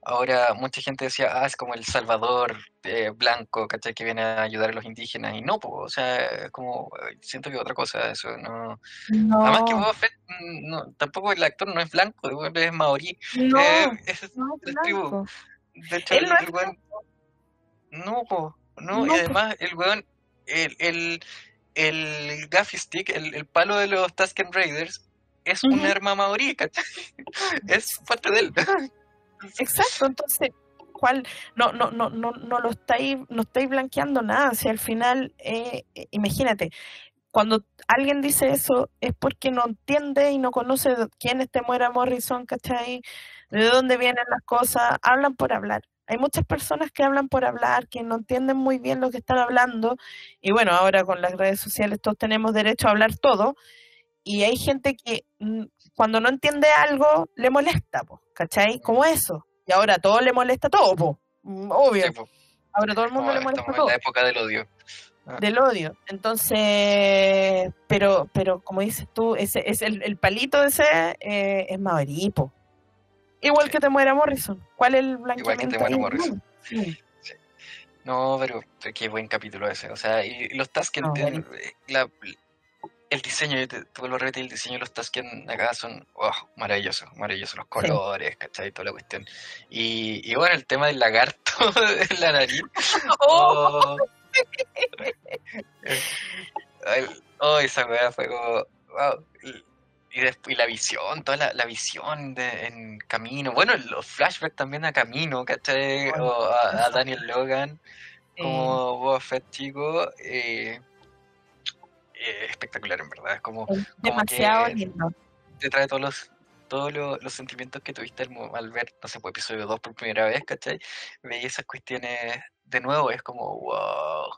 Ahora mucha gente decía, ah, es como el Salvador eh, blanco, ¿cachai? Que viene a ayudar a los indígenas y no, po, o sea, es como, eh, siento que otra cosa, eso, no... Además que No, Boba Fett, mm, no, tampoco el actor no es blanco, es maorí. no, Eh, es no es blanco. De hecho, el, no es el weón- No, po, no, No, y además el weón, el, el, el gaffy stick, el, el palo de los Tusken Raiders, es un Ujú. arma maorí. [laughs] Es parte de él. [laughs] Exacto, entonces, ¿cuál? No, no, no, no, no lo estáis, no estáis blanqueando nada. Si al final, eh, eh, imagínate, cuando alguien dice eso es porque no entiende y no conoce quién es Temuera Morrison, ¿cachai? De dónde vienen las cosas, hablan por hablar. Hay muchas personas que hablan por hablar, que no entienden muy bien lo que están hablando, y bueno, ahora con las redes sociales todos tenemos derecho a hablar todo, y hay gente que mm, cuando no entiende algo le molesta, po, ¿cachai? Como eso. Y ahora a todo le molesta todo, po. Mm, obvio. Sí, po, Ahora todo el mundo le molesta todo en la época del odio. del odio. Entonces, pero, pero como dices tú, ese es el, el palito ese eh, es Maveripo. Igual Sí. que te muera Morrison. ¿Cuál es el blanqueamiento? Igual que te muera? Morrison. Sí. No, pero, pero qué buen capítulo ese. O sea, y, y los Tusken, No, la- el diseño, yo te, te vuelvo a repetir, el diseño de los Tusken acá son oh, maravillosos, maravillosos los colores, ¿cachai? Toda la cuestión. Y, y bueno, el tema del lagarto [laughs] en la nariz. Oh, Oh, [laughs] ay, oh, esa weá fue como. wow. Y, y después, y la visión, toda la, la visión de, en camino. Bueno, los flashbacks también a camino, ¿cachai? Bueno, o a. Daniel Logan como Boba Fett chico. eh, eh, espectacular, en verdad. Es como Es demasiado que- lindo. te trae todos los todos los, los sentimientos que tuviste al ver, no sé, pues, episodio 2 por primera vez, ¿cachai? Veis esas cuestiones de nuevo, es como, wow.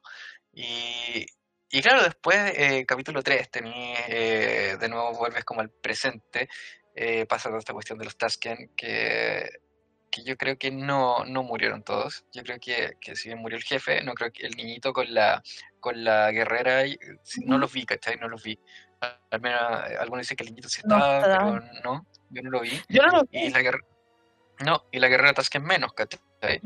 Y, y claro, después, eh, capítulo 3, tení, eh, de nuevo vuelves como al presente, eh, pasa toda esta cuestión de los Tusken, que, que yo creo que no, no murieron todos. Yo creo que, que si bien murió el jefe, no creo que el niñito con la, con la guerrera, no los vi, ¿cachai? No los vi. Al menos eh, algunos dicen que el niñito sí estaba, pero no, yo no lo vi. Yo no lo Y vi. la no, y la guerrera Tusken menos, ¿cachai?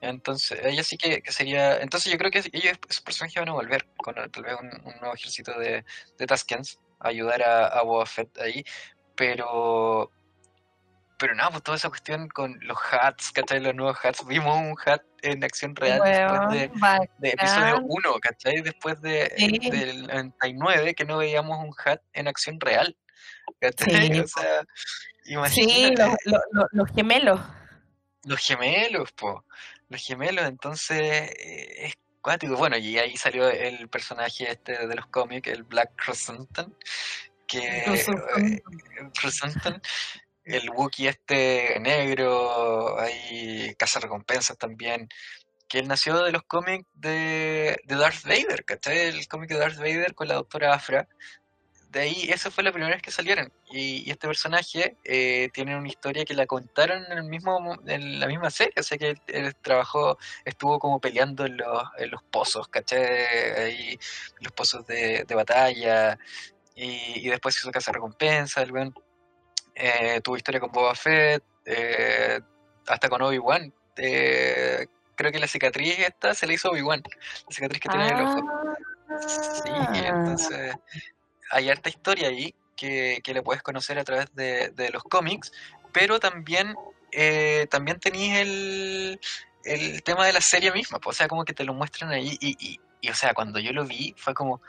Entonces, ella sí que, que sería. Entonces, yo creo que ellos, esos personajes van a volver con tal vez un, un nuevo ejército de, de Tuskens, a ayudar a, a Boba Fett ahí. Pero. Pero nada, pues toda esa cuestión con los hats, ¿cachai? Los nuevos hats. Vimos un hat en acción real después de, de episodio bacán. 1, ¿cachai? Después de, Sí. del 99, que no veíamos un hat en acción real. ¿Cachai? Sí, [laughs] O sea, Sí, los, los, los- los gemelos. Los gemelos, po. Los gemelos, entonces eh, es cuático. Bueno, y ahí salió el personaje este de los cómics, el Black Chrysanthemum, que eh, el Wookiee este negro, hay recompensas también, que él nació de los cómics de, de Darth Vader, ¿cachai? El cómic de Darth Vader con la doctora Afra. De ahí, esa fue la primera vez que salieron. Y, y este personaje eh, tiene una historia que la contaron en, el mismo, mo- en la misma serie. O sea que él, él trabajó, estuvo como peleando en los, en los pozos, ¿cachai? Ahí, los pozos de, de batalla. Y, y después hizo casa recompensa. El weón, eh, tuvo historia con Boba Fett, eh, hasta con Obi-Wan. eh, creo que la cicatriz esta se le hizo Obi-Wan, la cicatriz que tiene en el ojo. Sí, Ah, entonces hay harta historia ahí que, que le puedes conocer a través de, de los cómics, pero también, eh, también tenéis el, el tema de la serie misma, pues, o sea, como que te lo muestran ahí y, y, y, o sea, cuando yo lo vi fue como,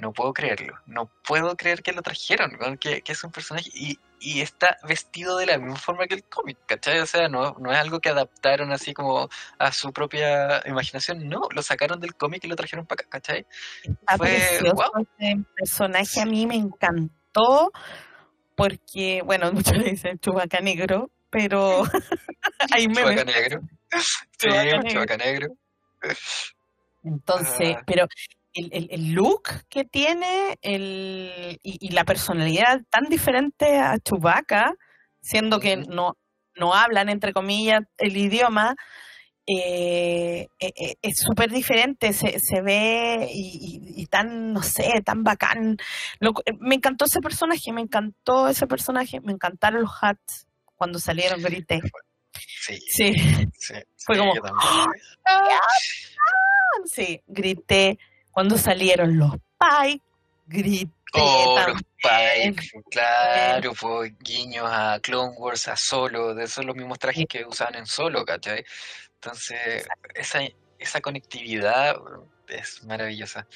no puedo creerlo, no puedo creer que lo trajeron, que, que es un personaje y, y está vestido de la misma forma que el cómic, ¿cachai? O sea, no, no es algo que adaptaron así como a su propia imaginación, no, lo sacaron del cómic y lo trajeron para acá, ¿cachai? Está Fue precioso ese personaje, a mí me encantó porque, bueno, [laughs] muchos le dicen chubaca negro, pero [laughs] hay memes. Chubaca negro. Sí. Chewbacca negro. Entonces, Ah. pero el, el- el look que tiene el, y, y la personalidad tan diferente a Chewbacca, siendo que no, no hablan, entre comillas, el idioma, eh, eh, eh, es súper diferente, se, se ve y, y- y tan, no sé, tan bacán. Lo me encantó ese personaje, me encantó ese personaje, me encantaron los hats cuando salieron, grité. Sí, Sí, sí. Fue sí, como, yo también. sí, grité cuando salieron los Pike, grité Oh, los. Pike, claro, pues guiños a Clone Wars, a Solo, de esos los mismos trajes que usaban en Solo, ¿cachai? Entonces, esa, esa conectividad es maravillosa.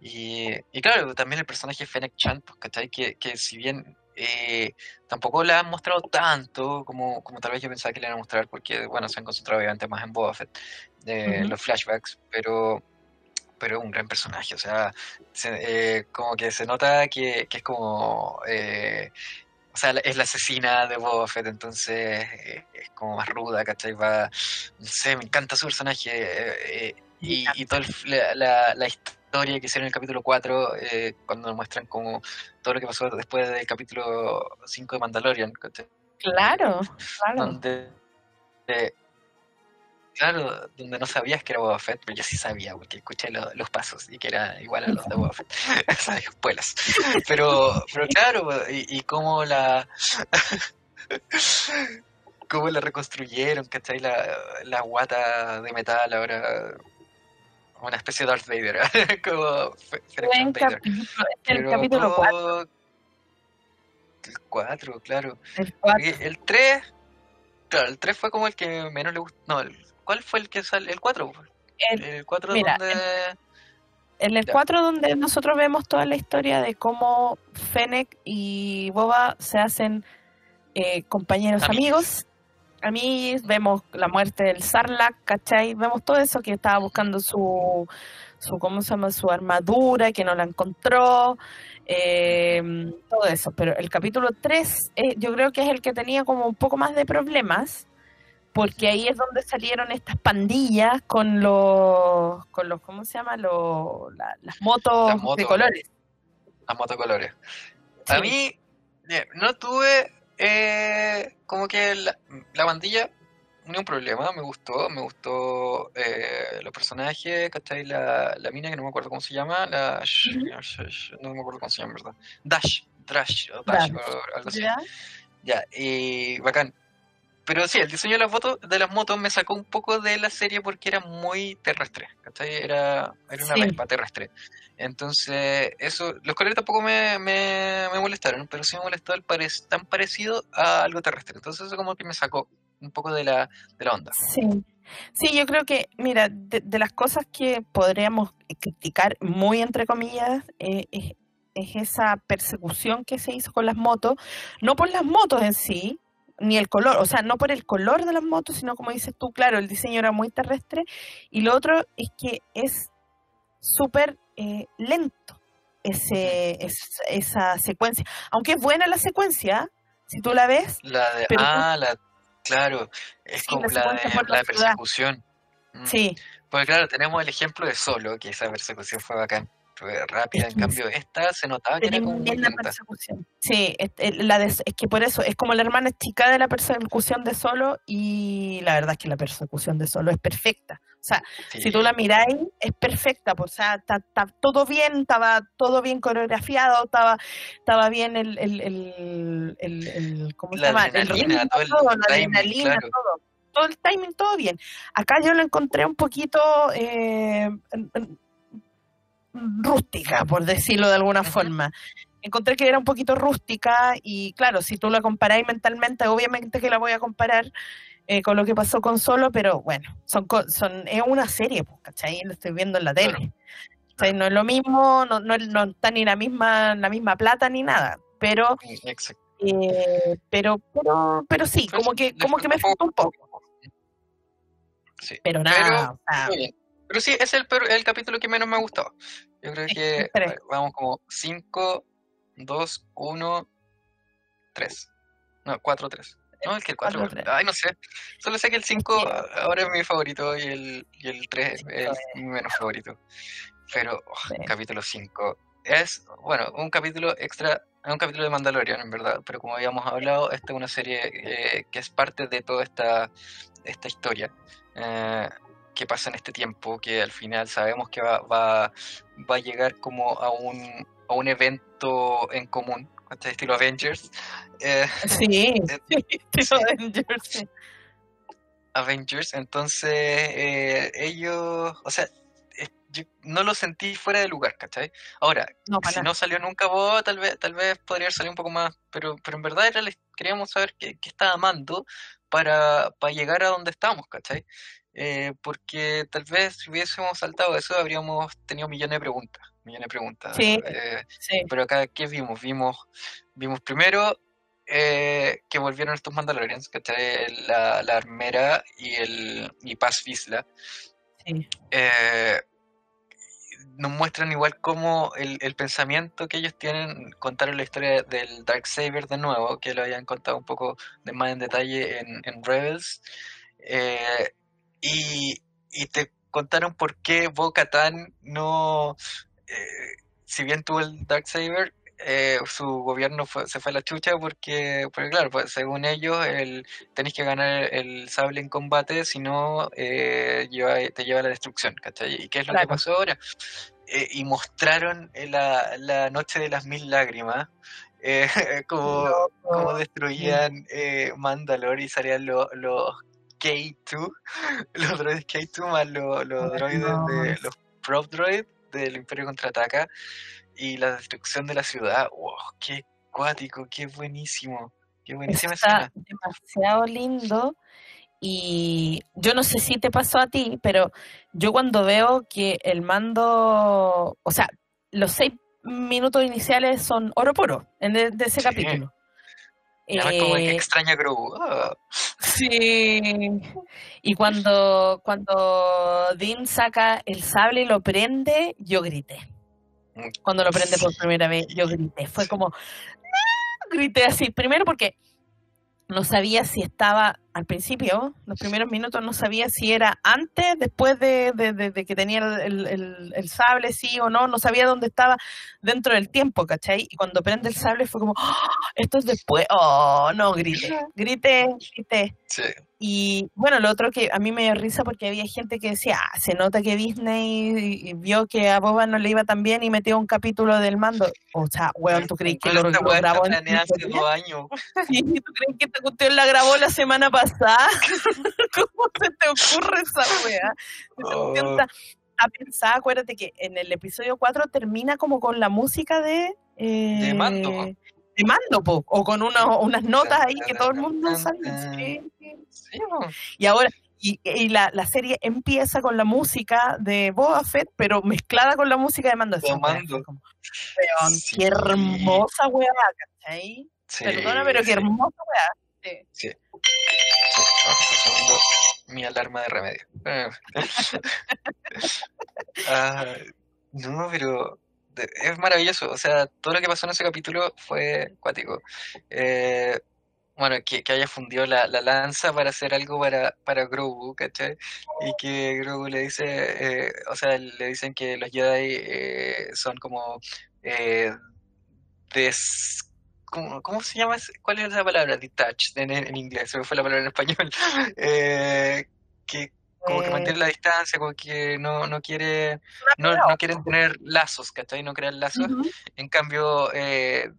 Y, y claro, también el personaje Fennec Chan, pues, ¿cachai? Que, que si bien eh, tampoco la han mostrado tanto como, como tal vez yo pensaba que le iban a mostrar, porque, bueno, se han concentrado obviamente más en Boba Fett, Ujú. los flashbacks, pero pero es un gran personaje, o sea, se- eh, como que se nota que, que es como, eh, o sea, es la asesina de Boba Fett, entonces eh, es como más ruda, ¿cachai? Va, no sé, me encanta su personaje, eh, y, y toda el- la, la- la historia que hicieron en el capítulo 4, eh, cuando nos muestran como todo lo que pasó después del capítulo 5 de Mandalorian, ¿cachai? Claro, claro. donde eh, claro, donde no sabías que era Boba Fett, pero yo sí sabía porque escuché lo- los pasos y que era igual a los de Boba Fett, [laughs] esas espuelas. Pero, pero claro, y, y cómo la [laughs] cómo la reconstruyeron, ¿cachai? La, la guata de metal ahora una especie de Darth Vader, [laughs] como Buen Darth Vader. capítulo, este el Pero capítulo 4, todo- El 4, claro. el 4. Y el 3, claro, el 3 fue como el que menos le gustó. No, el- ¿cuál fue el que sale? El 4. El- El 4 mira, donde. En el Ya. 4 donde nosotros vemos toda la historia de cómo Fennec y Boba se hacen eh, compañeros Amigos. amigos. A mí vemos la muerte del Sarlacc, ¿cachai? Vemos todo eso que estaba buscando su, su ¿cómo se llama? Su armadura, que no la encontró, eh, todo eso. Pero el capítulo 3 eh, yo creo que es el que tenía como un poco más de problemas, porque ahí es donde salieron estas pandillas con los, con los ¿cómo se llama? Los, la- las motos Las de colores. Las motocolores. A Sí. mí, eh, no tuve. eh, como que la, la bandilla, ni un problema. Me gustó. Me gustó eh, los personajes, ¿cachai? La, la mina que no me acuerdo cómo se llama. La. No me acuerdo cómo se llama, ¿verdad? Dash. Dash. O Dash, Dash. o algo así. ¿Ya? Ya, y bacán. Pero sí, el diseño de las motos, de las motos me sacó un poco de la serie porque era muy terrestre, ¿cachai? Era, era una Sí. Vespa terrestre. Entonces, eso, los colores tampoco me, me, me molestaron, pero sí me molestó el parec- tan parecido a algo terrestre. Entonces eso como que me sacó un poco de la, de la onda. Sí. Sí, yo creo que, mira, de, de las cosas que podríamos criticar, muy entre comillas, eh, es, es esa persecución que se hizo con las motos, no por las motos en sí, ni el color, o sea, no por el color de las motos, sino como dices tú, claro, el diseño era muy terrestre, y lo otro es que es súper eh, lento ese, es- esa secuencia, aunque es buena la secuencia, si tú la ves, La de, Pero tú- ah, la, claro, es Sí, como la de, por la persecución. Mm. sí, Porque claro, tenemos el ejemplo de Solo, que esa persecución fue bacán, fue rápida, en que cambio esta se notaba que era como muy lenta. persecución. Sí, es, es la de- es que por eso es como la hermana chica de la persecución de Solo y la verdad es que la persecución de Solo es perfecta. O sea, si tú la miráis, es perfecta. Pues, o sea, está, está todo bien, estaba todo bien coreografiado, estaba, estaba bien el, el, el, el- el- ¿cómo se La llama? El adrenalina, ritmo, todo el todo, la timing, adrenalina, claro. todo. todo el timing, todo bien. Acá yo lo encontré un poquito eh, rústica, por decirlo de alguna forma. Encontré que era un poquito rústica y claro, si tú la comparáis mentalmente, obviamente que la voy a comparar eh, con lo que pasó con Solo, pero bueno, son, son es una serie, pues, ¿cachai? Lo estoy viendo en la tele. No es lo mismo, no, no, no, está ni la misma, la misma plata ni nada, pero eh, pero, pero, pero sí, como que, como que me falta un poco. Sí. Pero nada, pero, sí, es el, el capítulo que menos me ha gustado. Yo creo que [laughs] vamos como 5, 2, 1, 3. No, 4, 3. No, es que el 4. Ay, no sé. Solo sé que el 5 ahora es mi favorito y el, y el 3 es mi menos favorito. Pero, oh, capítulo 5 es, bueno, un capítulo extra, un capítulo de Mandalorian, en verdad. Pero como habíamos hablado, esta es una serie eh, que es parte de toda esta, esta historia. Eh, que pasa en este tiempo, que al final sabemos que va, va, va a llegar como a un, a un evento en común, estilo Avengers. Eh, sí, [laughs] [laughs] estilo Avengers. Avengers, entonces eh, ellos, o sea, yo no lo sentí fuera de lugar, ¿cachai? Ahora, si no salió nunca vos, tal vez, tal vez podría salir un poco más, pero, pero en verdad era, queríamos saber qué, qué estaba amando para, para llegar a donde estamos, ¿cachai? Eh, porque tal vez si hubiésemos saltado eso habríamos tenido millones de preguntas, millones de preguntas. Eh, pero acá, ¿qué vimos? Vimos, vimos primero eh, que volvieron estos Mandalorians, La, la armera y el y Paz Visla. nos muestran igual como el, el, pensamiento que ellos tienen, contaron la historia del Dark Saber de nuevo, que lo habían contado un poco de más en detalle en, en Rebels. Eh, y, te contaron por qué Bo Katan no, eh, si bien tuvo el Darksaber, eh, su gobierno se fue a la chucha porque, porque claro, pues según ellos el, tenéis que ganar el sable en combate, si no eh, te lleva a la destrucción, ¿cachai? ¿Y qué es lo que pasó ahora? Eh, y mostraron la, la, noche de las mil lágrimas, [laughs] como, como, destruían Mandalore y salían los K2, los droides K2 más los, droides de los prop droids del Imperio Contraataca y la destrucción de la ciudad. ¡Wow! ¡Qué cuático! ¡Qué buenísimo! ¡Qué buenísima Está demasiado lindo. Y yo no sé si te pasó a ti, pero yo cuando veo que el mando, o sea, los seis minutos iniciales son oro puro en de, ese capítulo. Como que eh, extraña Grogu. Ah. Sí. Y cuando, cuando Dean saca el sable y lo prende, yo grité. Cuando lo prende por primera vez, yo grité. Fue como, grité así. Primero porque no sabía si estaba al principio, los primeros minutos, no sabía si era antes, después de, que tenía el, sable, sí o no, no sabía dónde estaba dentro del tiempo, ¿cachai? Y cuando prende el sable fue como, ¡Ah! esto es después, oh, no, grité, grité, grité. Sí. Y bueno, lo otro que a mí me dio risa porque había gente que decía, ah, se nota que Disney vio que a Boba no le iba tan bien y metió un capítulo del mando. O sea, weón, ¿tú crees que lo, grabó en hace dos años? [laughs] Sí, ¿tú crees que esta cuestión la grabó la semana pasada? [laughs] ¿Cómo se te ocurre esa wea? Oh. A pensar, acuérdate que en el episodio 4 termina como con la música de... Eh, de mando de mando, po, o con unas notas ahí que todo el mundo sabe. Y ahora, y, la, la, serie empieza con la música de Boba Fett, pero mezclada con la música de Mando. De mando. Qué hermosa weá, ¿cachai? Perdona, pero qué hermosa weá. Sí. sí. mi alarma de remedio. ah, [laughs] no, pero es maravilloso. O sea, todo lo que pasó en ese capítulo fue cuático. Eh, bueno, que, haya fundido la, lanza para hacer algo para, para Grogu, ¿cachai? Y que Grogu le dice, eh, o sea, le dicen que los Jedi eh, son como des... ¿cómo, se llama? ¿Cuál es la palabra? Detached en, en inglés, se me fue la palabra en español. [laughs] que como que mantiene la distancia, como que no, no quiere, no, no quieren tener lazos, ¿cachai? No crear lazos. En cambio, eh,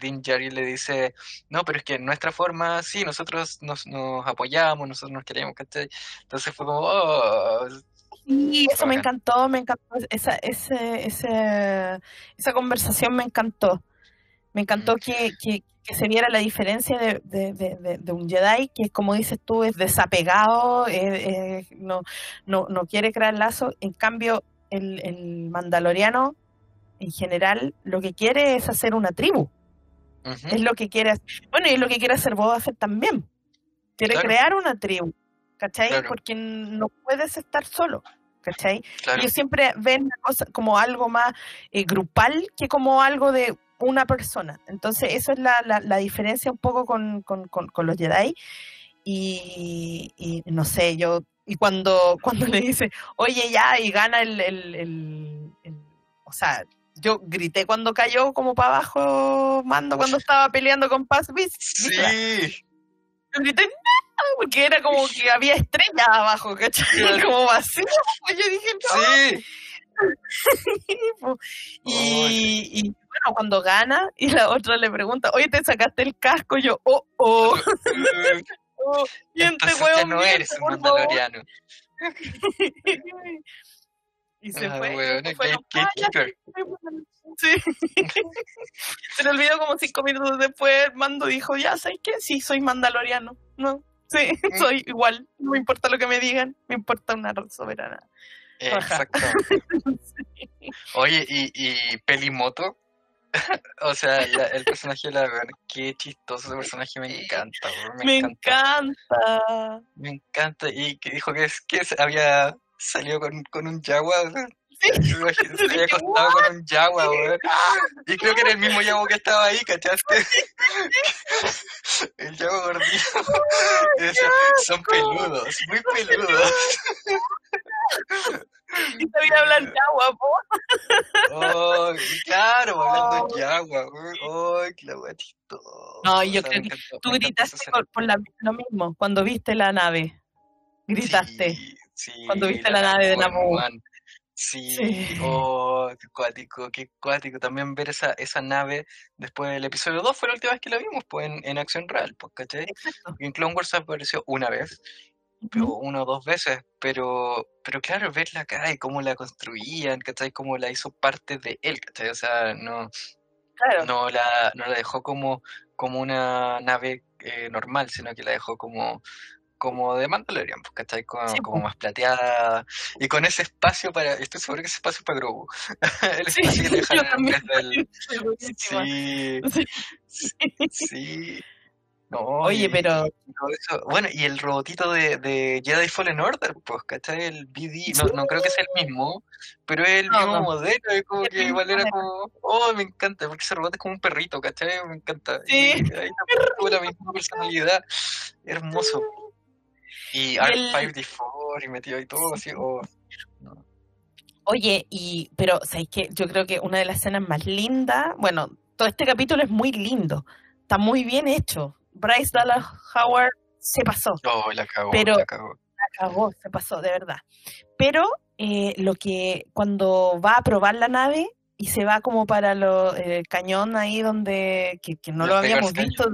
Din Djarin le dice, no, pero es que en nuestra forma, sí, nosotros nos, nos apoyamos, nosotros nos queremos, ¿cachai? Entonces fue como, oh, Y eso me encantó, me encantó. Esa, ese, ese, esa conversación me encantó. Me encantó que, que, que se viera la diferencia de, de, de, un Jedi que, como dices tú, es desapegado, eh, eh, no, no, no quiere crear lazos. En cambio, el, el mandaloriano, en general, lo que quiere es hacer una tribu. Es lo que quiere hacer. Bueno, y es lo que quiere hacer Boba Fett también. Quiere Claro. crear una tribu, ¿cachai? Claro. Porque no puedes estar solo, ¿cachai? claro, Ellos siempre ven la cosa como algo más eh, grupal que como algo de una persona. Entonces, eso es la, la, la diferencia un poco con, con, con, con los Jedi. Y, y no sé, yo, y cuando, [laughs] cuando le dice, oye, ya, y gana el, el, el- el- o sea, yo grité cuando cayó como para abajo Mando cuando estaba peleando con Paz sí, Yo grité, "No", porque era como que había estrellas abajo, ¿cachai? [laughs] Como vacío. pues yo dije, no, sí. [laughs] Y, y, bueno, cuando gana y la otra le pregunta, oye, ¿te sacaste el casco? Yo, oh, oh, [laughs] oh miente, ya huevón, no miente, eres un por favor". mandaloriano. [laughs] y se Ah, fue. y weón, después fue gate- como, "Ah, ya, gatekeeper. Sí. [laughs] Se le olvidó como cinco minutos después, Mando dijo, ya, ¿sabes qué? Sí, soy mandaloriano. No, sí, soy igual. No me importa lo que me digan, me importa una soberana. Exactamente. Oye, y, y Pelimoto, [laughs] o sea, la- el personaje de la weón, qué chistoso ese personaje, me encanta, me, Me encanta, encanta. me encanta, y que dijo que, es, que había salido con, con un jaguar. Sí. [laughs] Se había acostado con un jaguar, weón. Y creo que era el mismo jaguar que estaba ahí, ¿cachaste? [laughs] El jaguar gordito. Son peludos, muy peludos. Y sabía hablar ya, guapo. Oh, claro, hablando de Yagua, oh, qué la chistosa. No, yo O sea, creo que encantó, Tú gritaste por, por la- lo mismo, cuando viste la nave. Gritaste. Sí, sí, cuando viste la nave de man. Sí, Sí. oh, qué cuático, qué cuático. También ver esa, esa nave después del episodio 2 fue la última vez que la vimos, pues, en, en acción real, pues, ¿cachai? Exacto. En Clone Wars apareció una vez, pero una o dos veces, pero, pero claro, verla acá y cómo la construían, ¿cachai? Cómo la hizo parte de él, ¿cachai? O sea, no, Claro. no la, no la dejó como, como una nave eh, normal, sino que la dejó como, como de Mandalorian, pues, ¿cachai? Como, Sí, como pues. más plateada y con ese espacio para, estoy seguro que ese espacio es para Grogu. [laughs] El Sí, espacio que [laughs] le yo dejaron también. desde el- Soy buenísima. Sí, Sí. sí. No, Oye, pero eso. Bueno, y el robotito de, de Jedi Fallen Order, pues, ¿cachai? El BD, no, no creo que sea el mismo, pero es el mismo modelo, es como que igual era como, oh, me encanta, porque ese robot es como un perrito, ¿cachai? Me encanta. Sí. Y ahí tuvo la misma personalidad, hermoso. Y Y el- R5D4 y metido y todo, así, oh. no. Oye, y pero ¿sabéis qué? Yo creo que una de las escenas más lindas, bueno, todo este capítulo es muy lindo, está muy bien hecho. Bryce Dallas Howard se pasó, Oh, la cagó, Pero- la cagó. la cagó, se pasó, de verdad. Pero eh, lo que cuando va a probar la nave y se va como para lo- el cañón ahí donde que, que no Los lo habíamos visto.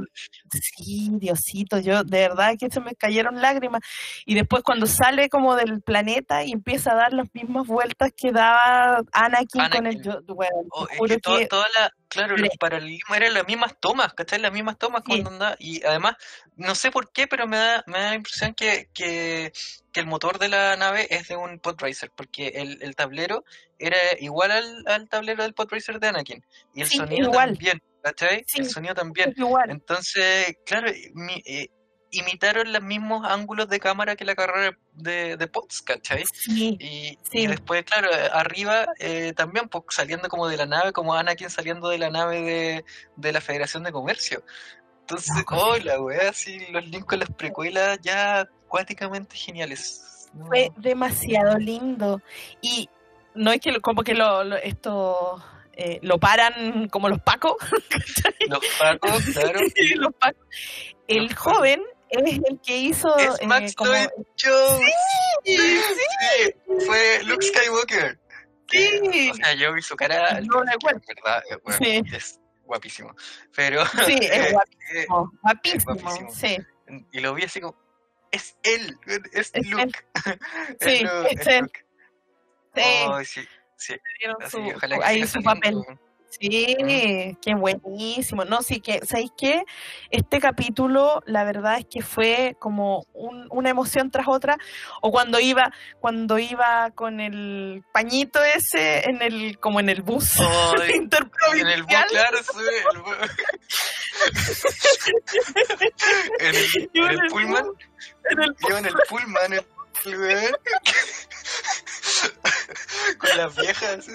Sí, Diosito, yo de verdad que se me cayeron lágrimas. Y después cuando sale como del planeta y empieza a dar las mismas vueltas que daba Anakin, con el yo, bueno, Oh, es que to- que toda la, claro, los paralelismos eran las mismas tomas, ¿cachai? Las mismas tomas Sí. cuando anda, y además, no sé por qué, pero me da, me da la impresión que, que, que el motor de la nave es de un Podracer, porque el, el tablero era igual al, al tablero del Podracer de Anakin, y el Sí, sonido igual. también, ¿cachai? Sí. El sonido también. igual. Entonces, claro, mi- eh, imitaron los mismos ángulos de cámara que la carrera de, de Potts, ¿cachai? Sí, Y, Sí. y después, claro, arriba eh, también, pues saliendo como de la nave, como Anakin saliendo de la nave de, de la Federación de Comercio. Entonces, Loco, oh, sí. la weá, así, los links con las precuelas ya acuáticamente geniales. No, fue demasiado lindo. Y no es que lo- como que lo, lo- esto eh, lo paran como los pacos, [laughs] Los pacos, claro. [laughs] los pacos. El Los joven es el que hizo Es eh, Max como Jones. Sí, Sí, fue Luke Skywalker. Que, Sí. O sea, yo vi su cara. No verdad, eh, bueno, Sí. es guapísimo. Pero. Sí, es [laughs] guapísimo. guapísimo, guapísimo. sí. y lo vi así como. Es él, es, Es Luke. [laughs] Sí, Luke, es él. Luke. Sí, sí, sí. dieron Así su- que ojalá que ahí su papel. Sí, qué buenísimo. No, sí, que, ¿sabéis qué? Este capítulo, la verdad es que fue como un- una emoción tras otra. O cuando iba, cuando iba con el pañito ese en el, como en el bus [laughs] en el bus, claro, sí, el en el, en pullman, en el en el pullman, weón. con las viejas,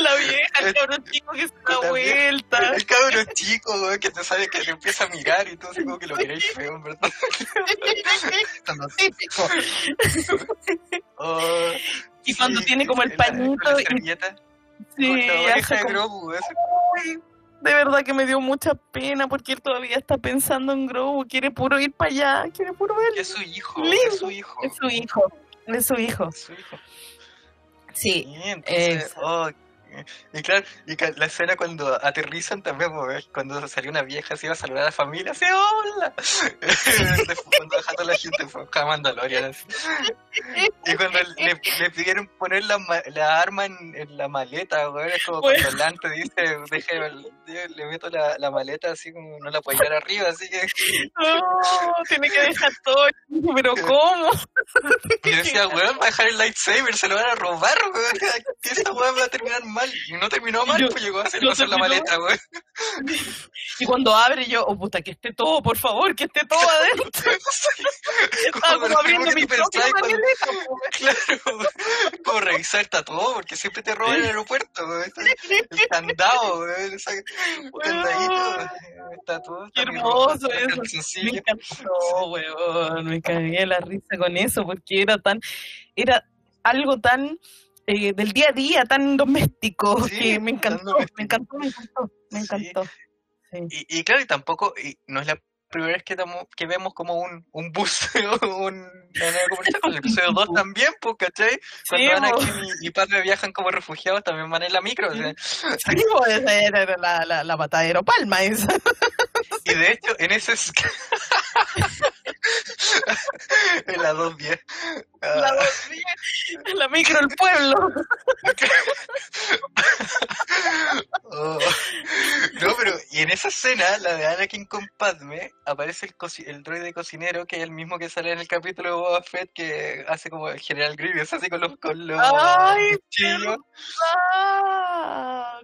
la vieja, el cabrón chico que se da vieja. vuelta. el cabrón chico, que te sale que te empieza a mirar y tú así como que lo miráis feo, en verdad. [laughs] Oh, Y cuando sí, tiene como el la- con pañito la y servilleta, sí, la oreja de Grogu. De verdad que me dio mucha pena porque él todavía está pensando en Grogu, quiere puro ir para allá, quiere puro ver. Es su hijo, Lindo. es su hijo. Es su hijo, es su hijo. es su hijo. Sí, Sí, entonces, oh, [laughs] y claro, y la escena cuando aterrizan también, pues, ¿ves? cuando salió una vieja se iba a saludar a la familia, así, hola. cuando deja a toda la gente, fue a Mandalorian. así. [laughs] Y cuando le, le pidieron poner la, la arma en, en la maleta, güey, es como cuando Lante dice, deje, le meto la, la maleta así como no la puedo llevar arriba, así que no, tiene que dejar todo, pero [laughs] ¿cómo? y decía, weón, va a dejar el lightsaber, se lo van a robar, weón, que esta weón va a terminar mal. Y no terminó mal, Yo- pues llegó a hacer, hacer la maleta, weón. Y cuando abre yo, oh puta, que esté todo, por favor, que esté todo adentro. [laughs] [laughs] Estaba como abriendo mi propia maleta. [laughs] Claro, como revisar está todo, porque siempre te roban en el aeropuerto, weón. El candado, eh, está todo. Qué está hermoso eso. Me encantó, weón. Me cagué de la risa con eso porque era tan, era algo tan eh, del día a día, tan doméstico, Sí, que me encantó, me encantó, me encantó, me Sí. encantó. Sí. Y, y claro, y tampoco, y no es la primera vez que, damos- que vemos como un, un bus, [laughs] un. En el [laughs] episodio 2 también, pues, ¿cachai? Cuando Sí, Anakin y, y Padme viajan como refugiados, también van en la micro. o sea, Sí, esa era la, la, la matadero palma esa. Y de hecho, en ese... es- [laughs] en la 210. ah, La, dos días, la micro del pueblo. [laughs] Oh. No, pero y en esa escena, la de Anakin con Padme, aparece el, el droide cocinero, que es el mismo que sale en el capítulo de Boba Fett, que hace como el General Grievous, así con los, con los Ay, cuchillos.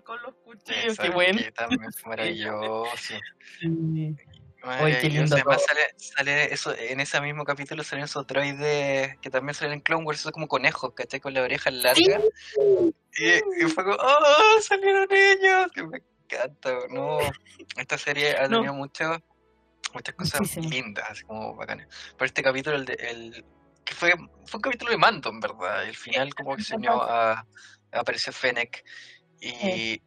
Con los cuchillos, qué bueno. también maravilloso. Sí. Maravilloso. qué lindo Además sale, sale eso, en ese mismo capítulo salen esos droides que también salen en Clone Wars, esos como conejos, ¿cachai? Con la oreja larga. Y, y fue como, ¡oh! ¡Salieron ellos! Que me encanta, no. Esta serie ha No. tenido mucho, muchas cosas Muchísimo. lindas, así como bacanas. Pero este capítulo, el, de, el que fue, fue un capítulo de mando, en verdad. El final, como que se unió a. Apareció Fennec. Y. Sí.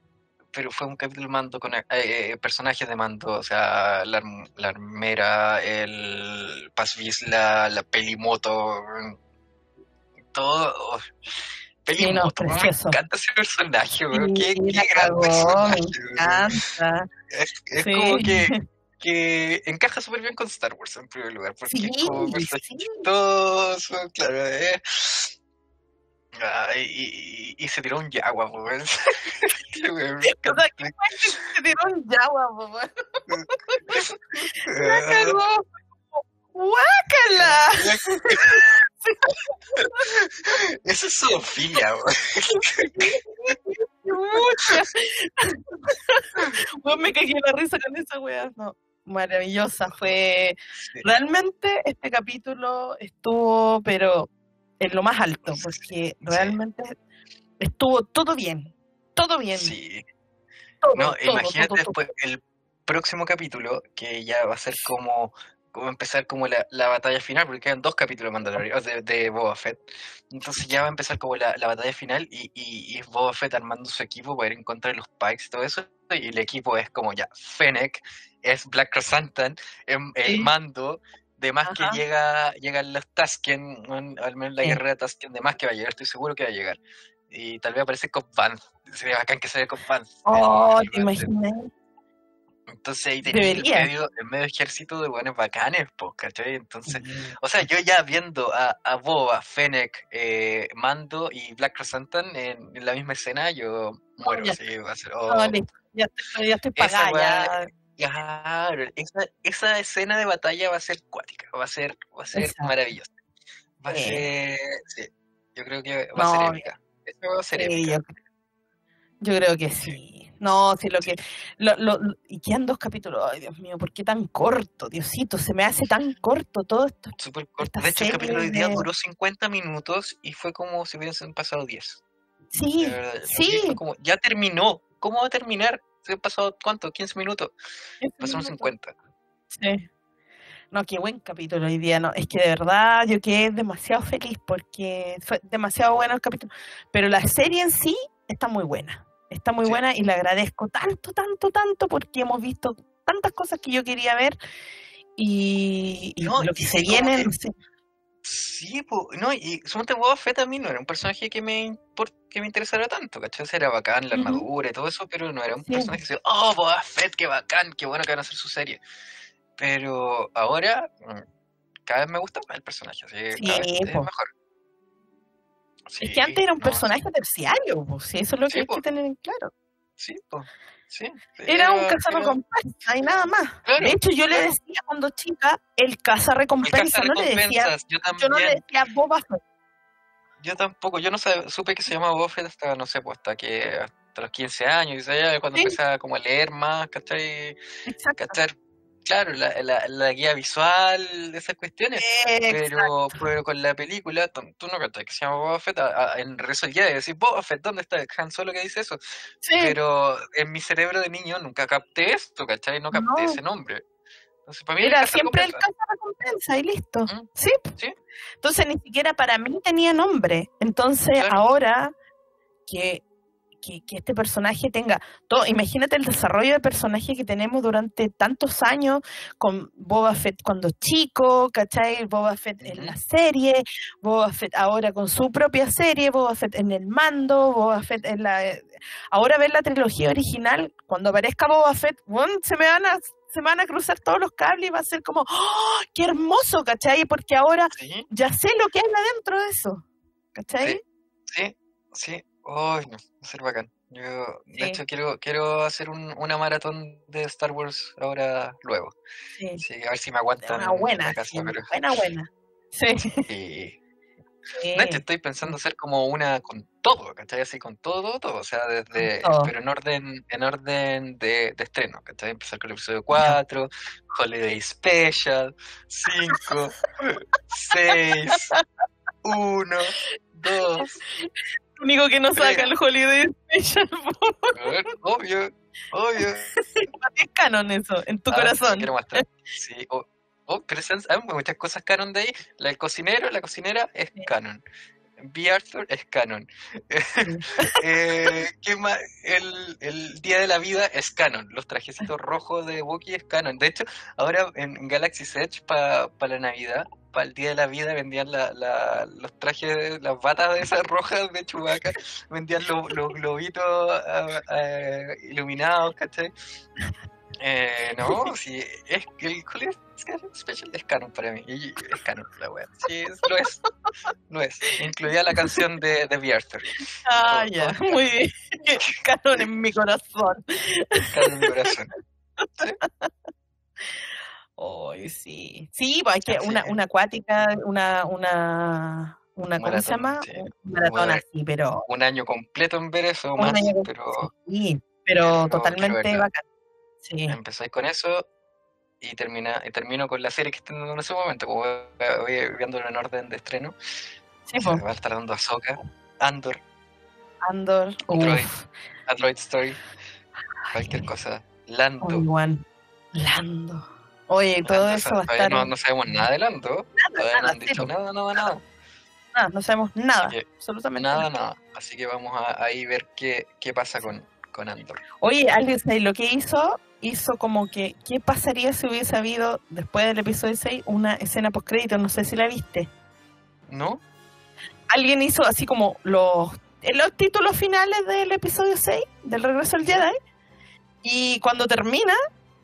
Pero fue un capítulo mando con eh, eh, personajes de mando, o sea, la, la armera, el Paz Vizsla, la Pelimoto, todo. oh, Pelimoto, me precioso. encanta ese personaje. Qué, Sí, qué la gran me personaje, encanta. Es, es Sí. como que, [laughs] que encaja súper bien con Star Wars en primer lugar, porque Sí, es como un personaje sí. chistoso, claro, eh. Ah, y, y- y se tiró un yagua, weón. Qué [laughs] weón, me [laughs] O sea, encanta. ¿qué fue que se tiró un yagua, weón? La [laughs] Ah, cagó. ¡Guácala! Esa es Sofía, weón. Mucha. Weón, me cagué la risa con esa weá. No, maravillosa. Fue. Sí. Realmente este capítulo estuvo, pero en lo más alto, porque realmente estuvo todo bien. Todo bien. Sí. todo, No, todo, imagínate todo, después el próximo capítulo, que ya va a ser como, como empezar como la, la batalla final, porque quedan dos capítulos o de, de Boba Fett. Entonces ya va a empezar como la, la batalla final y, y, y es Boba Fett armando su equipo para ir en contra de los Pikes y todo eso. Y el equipo es como ya Fennec, es Black Chrysanthemum, em- el Sí. mando. De más Ajá. que llega, llegan los Tusken, weón, al menos la Sí. guerrera Tusken, de más que va a llegar, estoy seguro que va a llegar. Y tal vez aparece Cobb Vanth. Sería bacán que sea Cobb Vanth. Oh, te imaginas. Entonces ahí tenía el medio, el medio ejército de buenos bacanes, pues, ¿cachai? Entonces, o sea, yo ya viendo a, a Boba, Fennec, eh, Mando y Black Chrysanthemum en, en la misma escena, yo muero, ya. sí, va a ser... Oh, ya estoy, ya estoy Esa pagada. ya. Claro, esa, esa escena de batalla va a ser cuática, va a ser, va a ser Exacto. maravillosa. Va a Sí. ser, sí, yo creo que va a ser épica. Eso va a ser Sí, épica. yo, yo creo que sí. No, sí, lo que. Lo, lo, y quedan dos capítulos. Ay, Dios mío, ¿por qué tan corto? Diosito, se me hace tan corto todo esto. Súper corto. De hecho, el capítulo de hoy día duró 50 minutos y fue como si hubiesen pasado 10. Sí, sí. como, ya terminó. ¿Cómo va a terminar? Se han pasado, ¿cuánto? 15 minutos. Pasaron 50. Sí. No, qué buen capítulo hoy día, no, es que de verdad yo quedé demasiado feliz porque fue demasiado bueno el capítulo, pero la serie en sí está muy buena, está muy Sí. buena y le agradezco tanto, tanto, tanto porque hemos visto tantas cosas que yo quería ver y, y No, lo que y se viene, que- no sé, Sí, po, no, y suponte Boba Fett a mí no era un personaje que me, impor- que me interesara tanto, ¿cachai? Era bacán la armadura y todo eso, pero no era un Sí. personaje que decía, oh, Boba Fett, qué bacán, qué bueno que van a hacer su serie. Pero ahora, mm, cada vez me gusta más el personaje, así que cada vez Sí, es mejor. es que Sí, antes era un no, sí, personaje terciario, pues, sí, eso es lo que Sí, hay po. que tener en claro. Sí, po, sí. Era un era- cazarrecompensa y nada más. Claro, De hecho, yo le decía cuando chica el cazarrecompensa, no le decía, yo yo no le decía Boba Fett. yo tampoco, yo no sab- supe que se llamaba Boba Fett hasta, no sé, pues hasta que, hasta los 15 años, y cuando Sí. empecé a como a leer más, ¿cachai? Exacto. cachar, claro, la, la, la guía visual, esas cuestiones. Pero, pero con la película, tú no cachai que se llama Boba Fett, a- a- en Resolve y decís, Boba Fett, ¿dónde está? Han Solo que dice eso. Sí, Pero en mi cerebro de niño nunca capté esto, ¿cachai? No capté No. ese nombre. Entonces, para mí era el siempre el cazarrecompensa. recompensa y listo. Mm, Sí. sí. Entonces ni siquiera para mí tenía nombre. Entonces Claro. ahora que, que, que este personaje tenga todo, imagínate el desarrollo de personaje que tenemos durante tantos años con Boba Fett cuando chico, ¿cachai? Boba Fett en la serie, Boba Fett ahora con su propia serie, Boba Fett en el mando, Boba Fett en la... Ahora ver la trilogía original, cuando aparezca Boba Fett, bueno, se me van a... Se van a cruzar todos los cables y va a ser como, ¡oh, qué hermoso! ¿Cachai? Porque ahora Sí, ya sé lo que hay adentro de eso. ¿Cachai? sí, sí. Ay, no, va a ser bacán. Yo, de hecho, quiero, quiero hacer un- una maratón de Star Wars ahora luego. Sí. Sí, a ver si me aguantan Una en buena, la casa, sí, pero... buena, buena. Sí. [laughs] sí. hecho, estoy pensando hacer como una con todo, ¿cachai? Así con todo, todo, o sea, desde, todo. pero en orden, en orden de, de estreno, ¿cachai? Empezar con el episodio 4, Holiday Special, 5, 6, 1, 2, Lo único que no saca el Holiday Special [laughs] obvio, obvio. es canon eso, en tu Ah, corazón. Quiero mostrar. Sí, oh, oh, pero se han- hay muchas cosas canon de ahí. La del cocinero, la cocinera es Sí. canon. B. Arthur es canon. [laughs] Eh, ¿qué más? El, el Día de la Vida es canon. Los trajecitos rojos de Wookiee es canon. De hecho, ahora en Galaxy's Edge, para la Navidad, para el Día de la Vida, vendían la, la- los trajes, las batas de esas rojas de Chewbacca, vendían lo- los globitos ah, ah, iluminados, ¿cachai? Eh, no, sí, es que el Holiday Special es canon para mí. Es canon, la wea. Sí, es- lo es. Lo es. Incluía la canción de, de B. Arthur. Ah, ya, muy bien. canon en mi corazón. Canon en mi corazón. Ay, sí. Sí, pues hay que una, una acuática, una, una, una, ¿cómo se llama? sí. Bueno, así, pero Un año completo en ver eso, más, año pero sí, pero totalmente bacán. Sí. empezáis con eso y termina y termino con la serie que estoy dando en ese momento, como voy, voy viéndolo en orden de estreno. Sí, pues, va a estar dando Ahsoka, Andor, Andor, Android. Android Story, cualquier cosa. Lando. Lando. Oye, todo eso va a estar. no, no sabemos nada de Lando. No nada, han dicho nada, nada, nada. nada, no sabemos nada, que absolutamente Nada, nada. nada. Así que vamos a ahí ver qué, qué pasa con, con Andor. Oye, alguien ¿sabes lo que hizo? Hizo como que, ¿qué pasaría si hubiese habido, después del episodio 6, una escena post-crédito? No sé si la viste. ¿No? Alguien hizo así como los los títulos finales del episodio 6 del regreso al Jedi. Y cuando termina,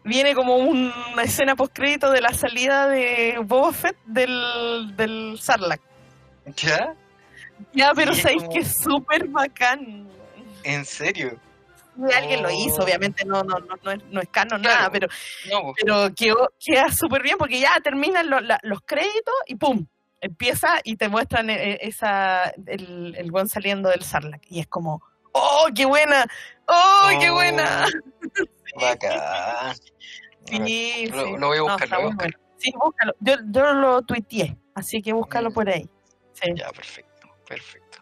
viene como una escena post crédito de la salida de Boba Fett del, del Sarlacc. ¿Ya? Ya, pero Sí, sabéis como- que es súper bacán. ¿En serio? Alguien lo hizo, Oh. obviamente no, no, no, no es, no es canon Claro. nada, pero, No, pues, pero quedó, queda súper bien porque ya terminan lo- la- los créditos y ¡pum! Empieza y te muestran eh, esa, el, el buen saliendo del Sarlacc. Y es como, ¡oh, qué buena! ¡Oh, qué buena! [laughs] Bacán. [laughs] Sí, Lo- sí. lo voy a No, buscar, está lo voy a bueno. Sí, búscalo. Yo, yo lo tuiteé, así que búscalo Mm. por ahí. Sí, Ya, perfecto, perfecto.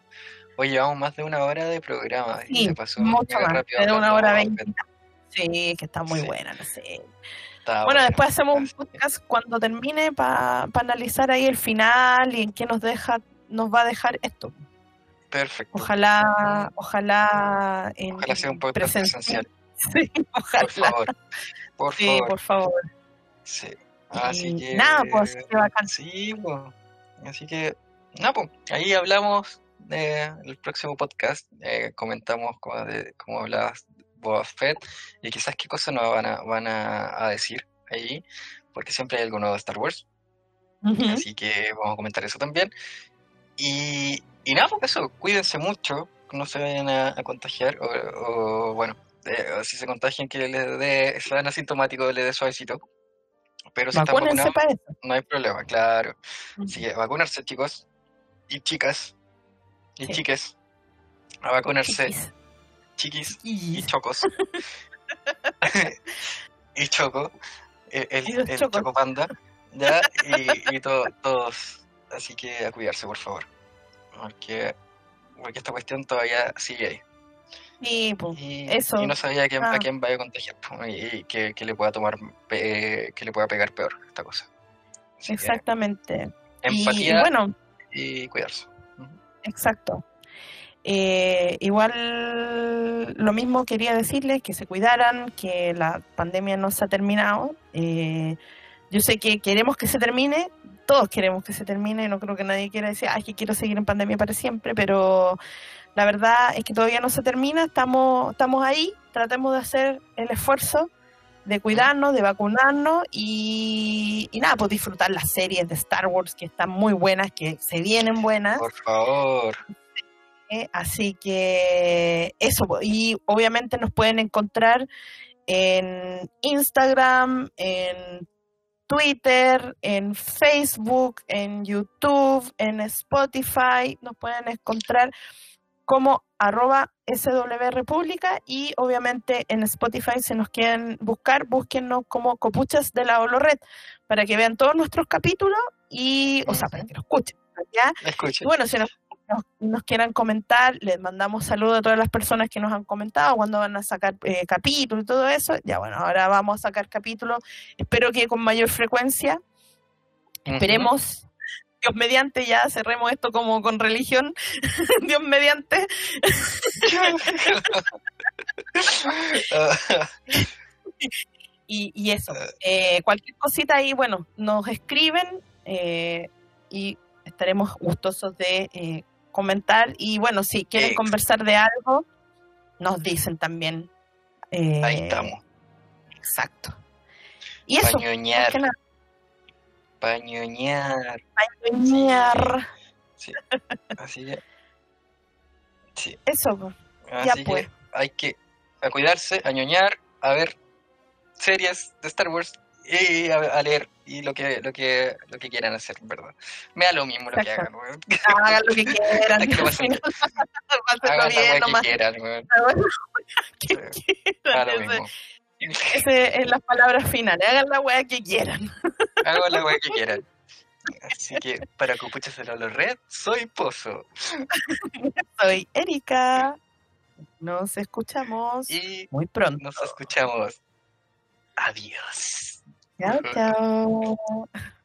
Oye, llevamos más de una hora de programa. y Sí, se pasó mucho más. rápido De una hora veinte. Sí, que está muy Sí. buena, no sé. Está Bueno, buena, después hacemos un podcast cuando termine para analizar ahí el final y en qué nos deja, nos va a dejar esto. Perfecto. Ojalá, ojalá en Ojalá sea un podcast presencial. [laughs] Sí, ojalá. Por favor. Por Sí, favor. por favor. Sí. Así Y que. nada, pues qué bacán. Sí, pues. Así que. Nada, pues. Ahí hablamos del próximo podcast. eh, comentamos como, de, como hablabas Boba Fett y quizás qué cosas nos van a, van a, a decir ahí, porque siempre hay algo nuevo de Star Wars. Ujú. Así que vamos a comentar eso también. Y, y nada, pues eso, cuídense mucho, no se vayan a, a contagiar, o, o, bueno, eh, si se contagian que les dé, sean asintomáticos, les dé suavecito. Pero si están vacunados, no hay problema, claro. Así que vacunarse, chicos, y chicas, y Sí. chiques, a vacunarse, Chiquis. chiquis y chocos. [laughs] [laughs] y choco, el, el, el choco panda, ya, y, y to- todos. Así que a cuidarse, por favor. Porque, porque esta cuestión todavía sigue ahí. Sí, pues. Y, Eso. y no sabía a quién, Ah. a quién vaya a contagiar y, y que, que le pueda tomar, pe- que le pueda pegar peor esta cosa. Así Exactamente. Y- Y, empatía y, bueno, cuidarse. Ujú. exacto. Eh, igual lo mismo quería decirles que se cuidaran, que la pandemia no se ha terminado. Eh, yo sé que queremos que se termine, todos queremos que se termine, no creo que nadie quiera decir, ay, que quiero seguir en pandemia para siempre, pero la verdad es que todavía no se termina, estamos, estamos ahí, tratemos de hacer el esfuerzo de cuidarnos, de vacunarnos y, y nada, pues disfrutar las series de Star Wars que están muy buenas, que se vienen buenas. Por favor. ¿eh? Así que eso, po. y obviamente nos pueden encontrar en Instagram, en Twitter, en Facebook, en YouTube, en Spotify, nos pueden encontrar como arroba SW República y obviamente en Spotify si nos quieren buscar, búsquennos como Copuchas de la Red para que vean todos nuestros capítulos y, o sea, para que lo escuchen, ¿ya? Y Escuchen. bueno, si nos, nos- nos quieran comentar, les mandamos saludos a todas las personas que nos han comentado cuando van a sacar eh, capítulos y todo eso. Ya bueno, ahora vamos a sacar capítulos. Espero que con mayor frecuencia. Esperemos. Dios mediante, ya cerremos esto como con religión. [laughs] Dios mediante. [laughs] Y, y eso. Eh, cualquier cosita ahí, bueno, nos escriben eh, y estaremos gustosos de eh, comentar. Y bueno, si quieren conversar de algo, nos dicen también. Eh, Ahí estamos. Exacto. Y eso, Pañoñar. Pañoñar. ñar. Sí. Así. Sí. Eso, pues. Ya, Así pues. que hay que a cuidarse, a ñoñar, a ver series de Star Wars y a, a leer y lo que lo que lo que quieran hacer, ¿verdad? Me da lo mismo lo que hagan, weón. hagan lo que [laughs] quieran. Que lo Hagan la bien nomás. que quieran, weón. [laughs] [laughs] Lo que quieran. Lo Ese- es las palabras finales. Hagan la weá que quieran. Hagan la weá que quieran. Así que para Copuchas de la Red, soy Pozo. Soy Erika. Nos escuchamos Y muy pronto. nos escuchamos. Adiós. 拜拜。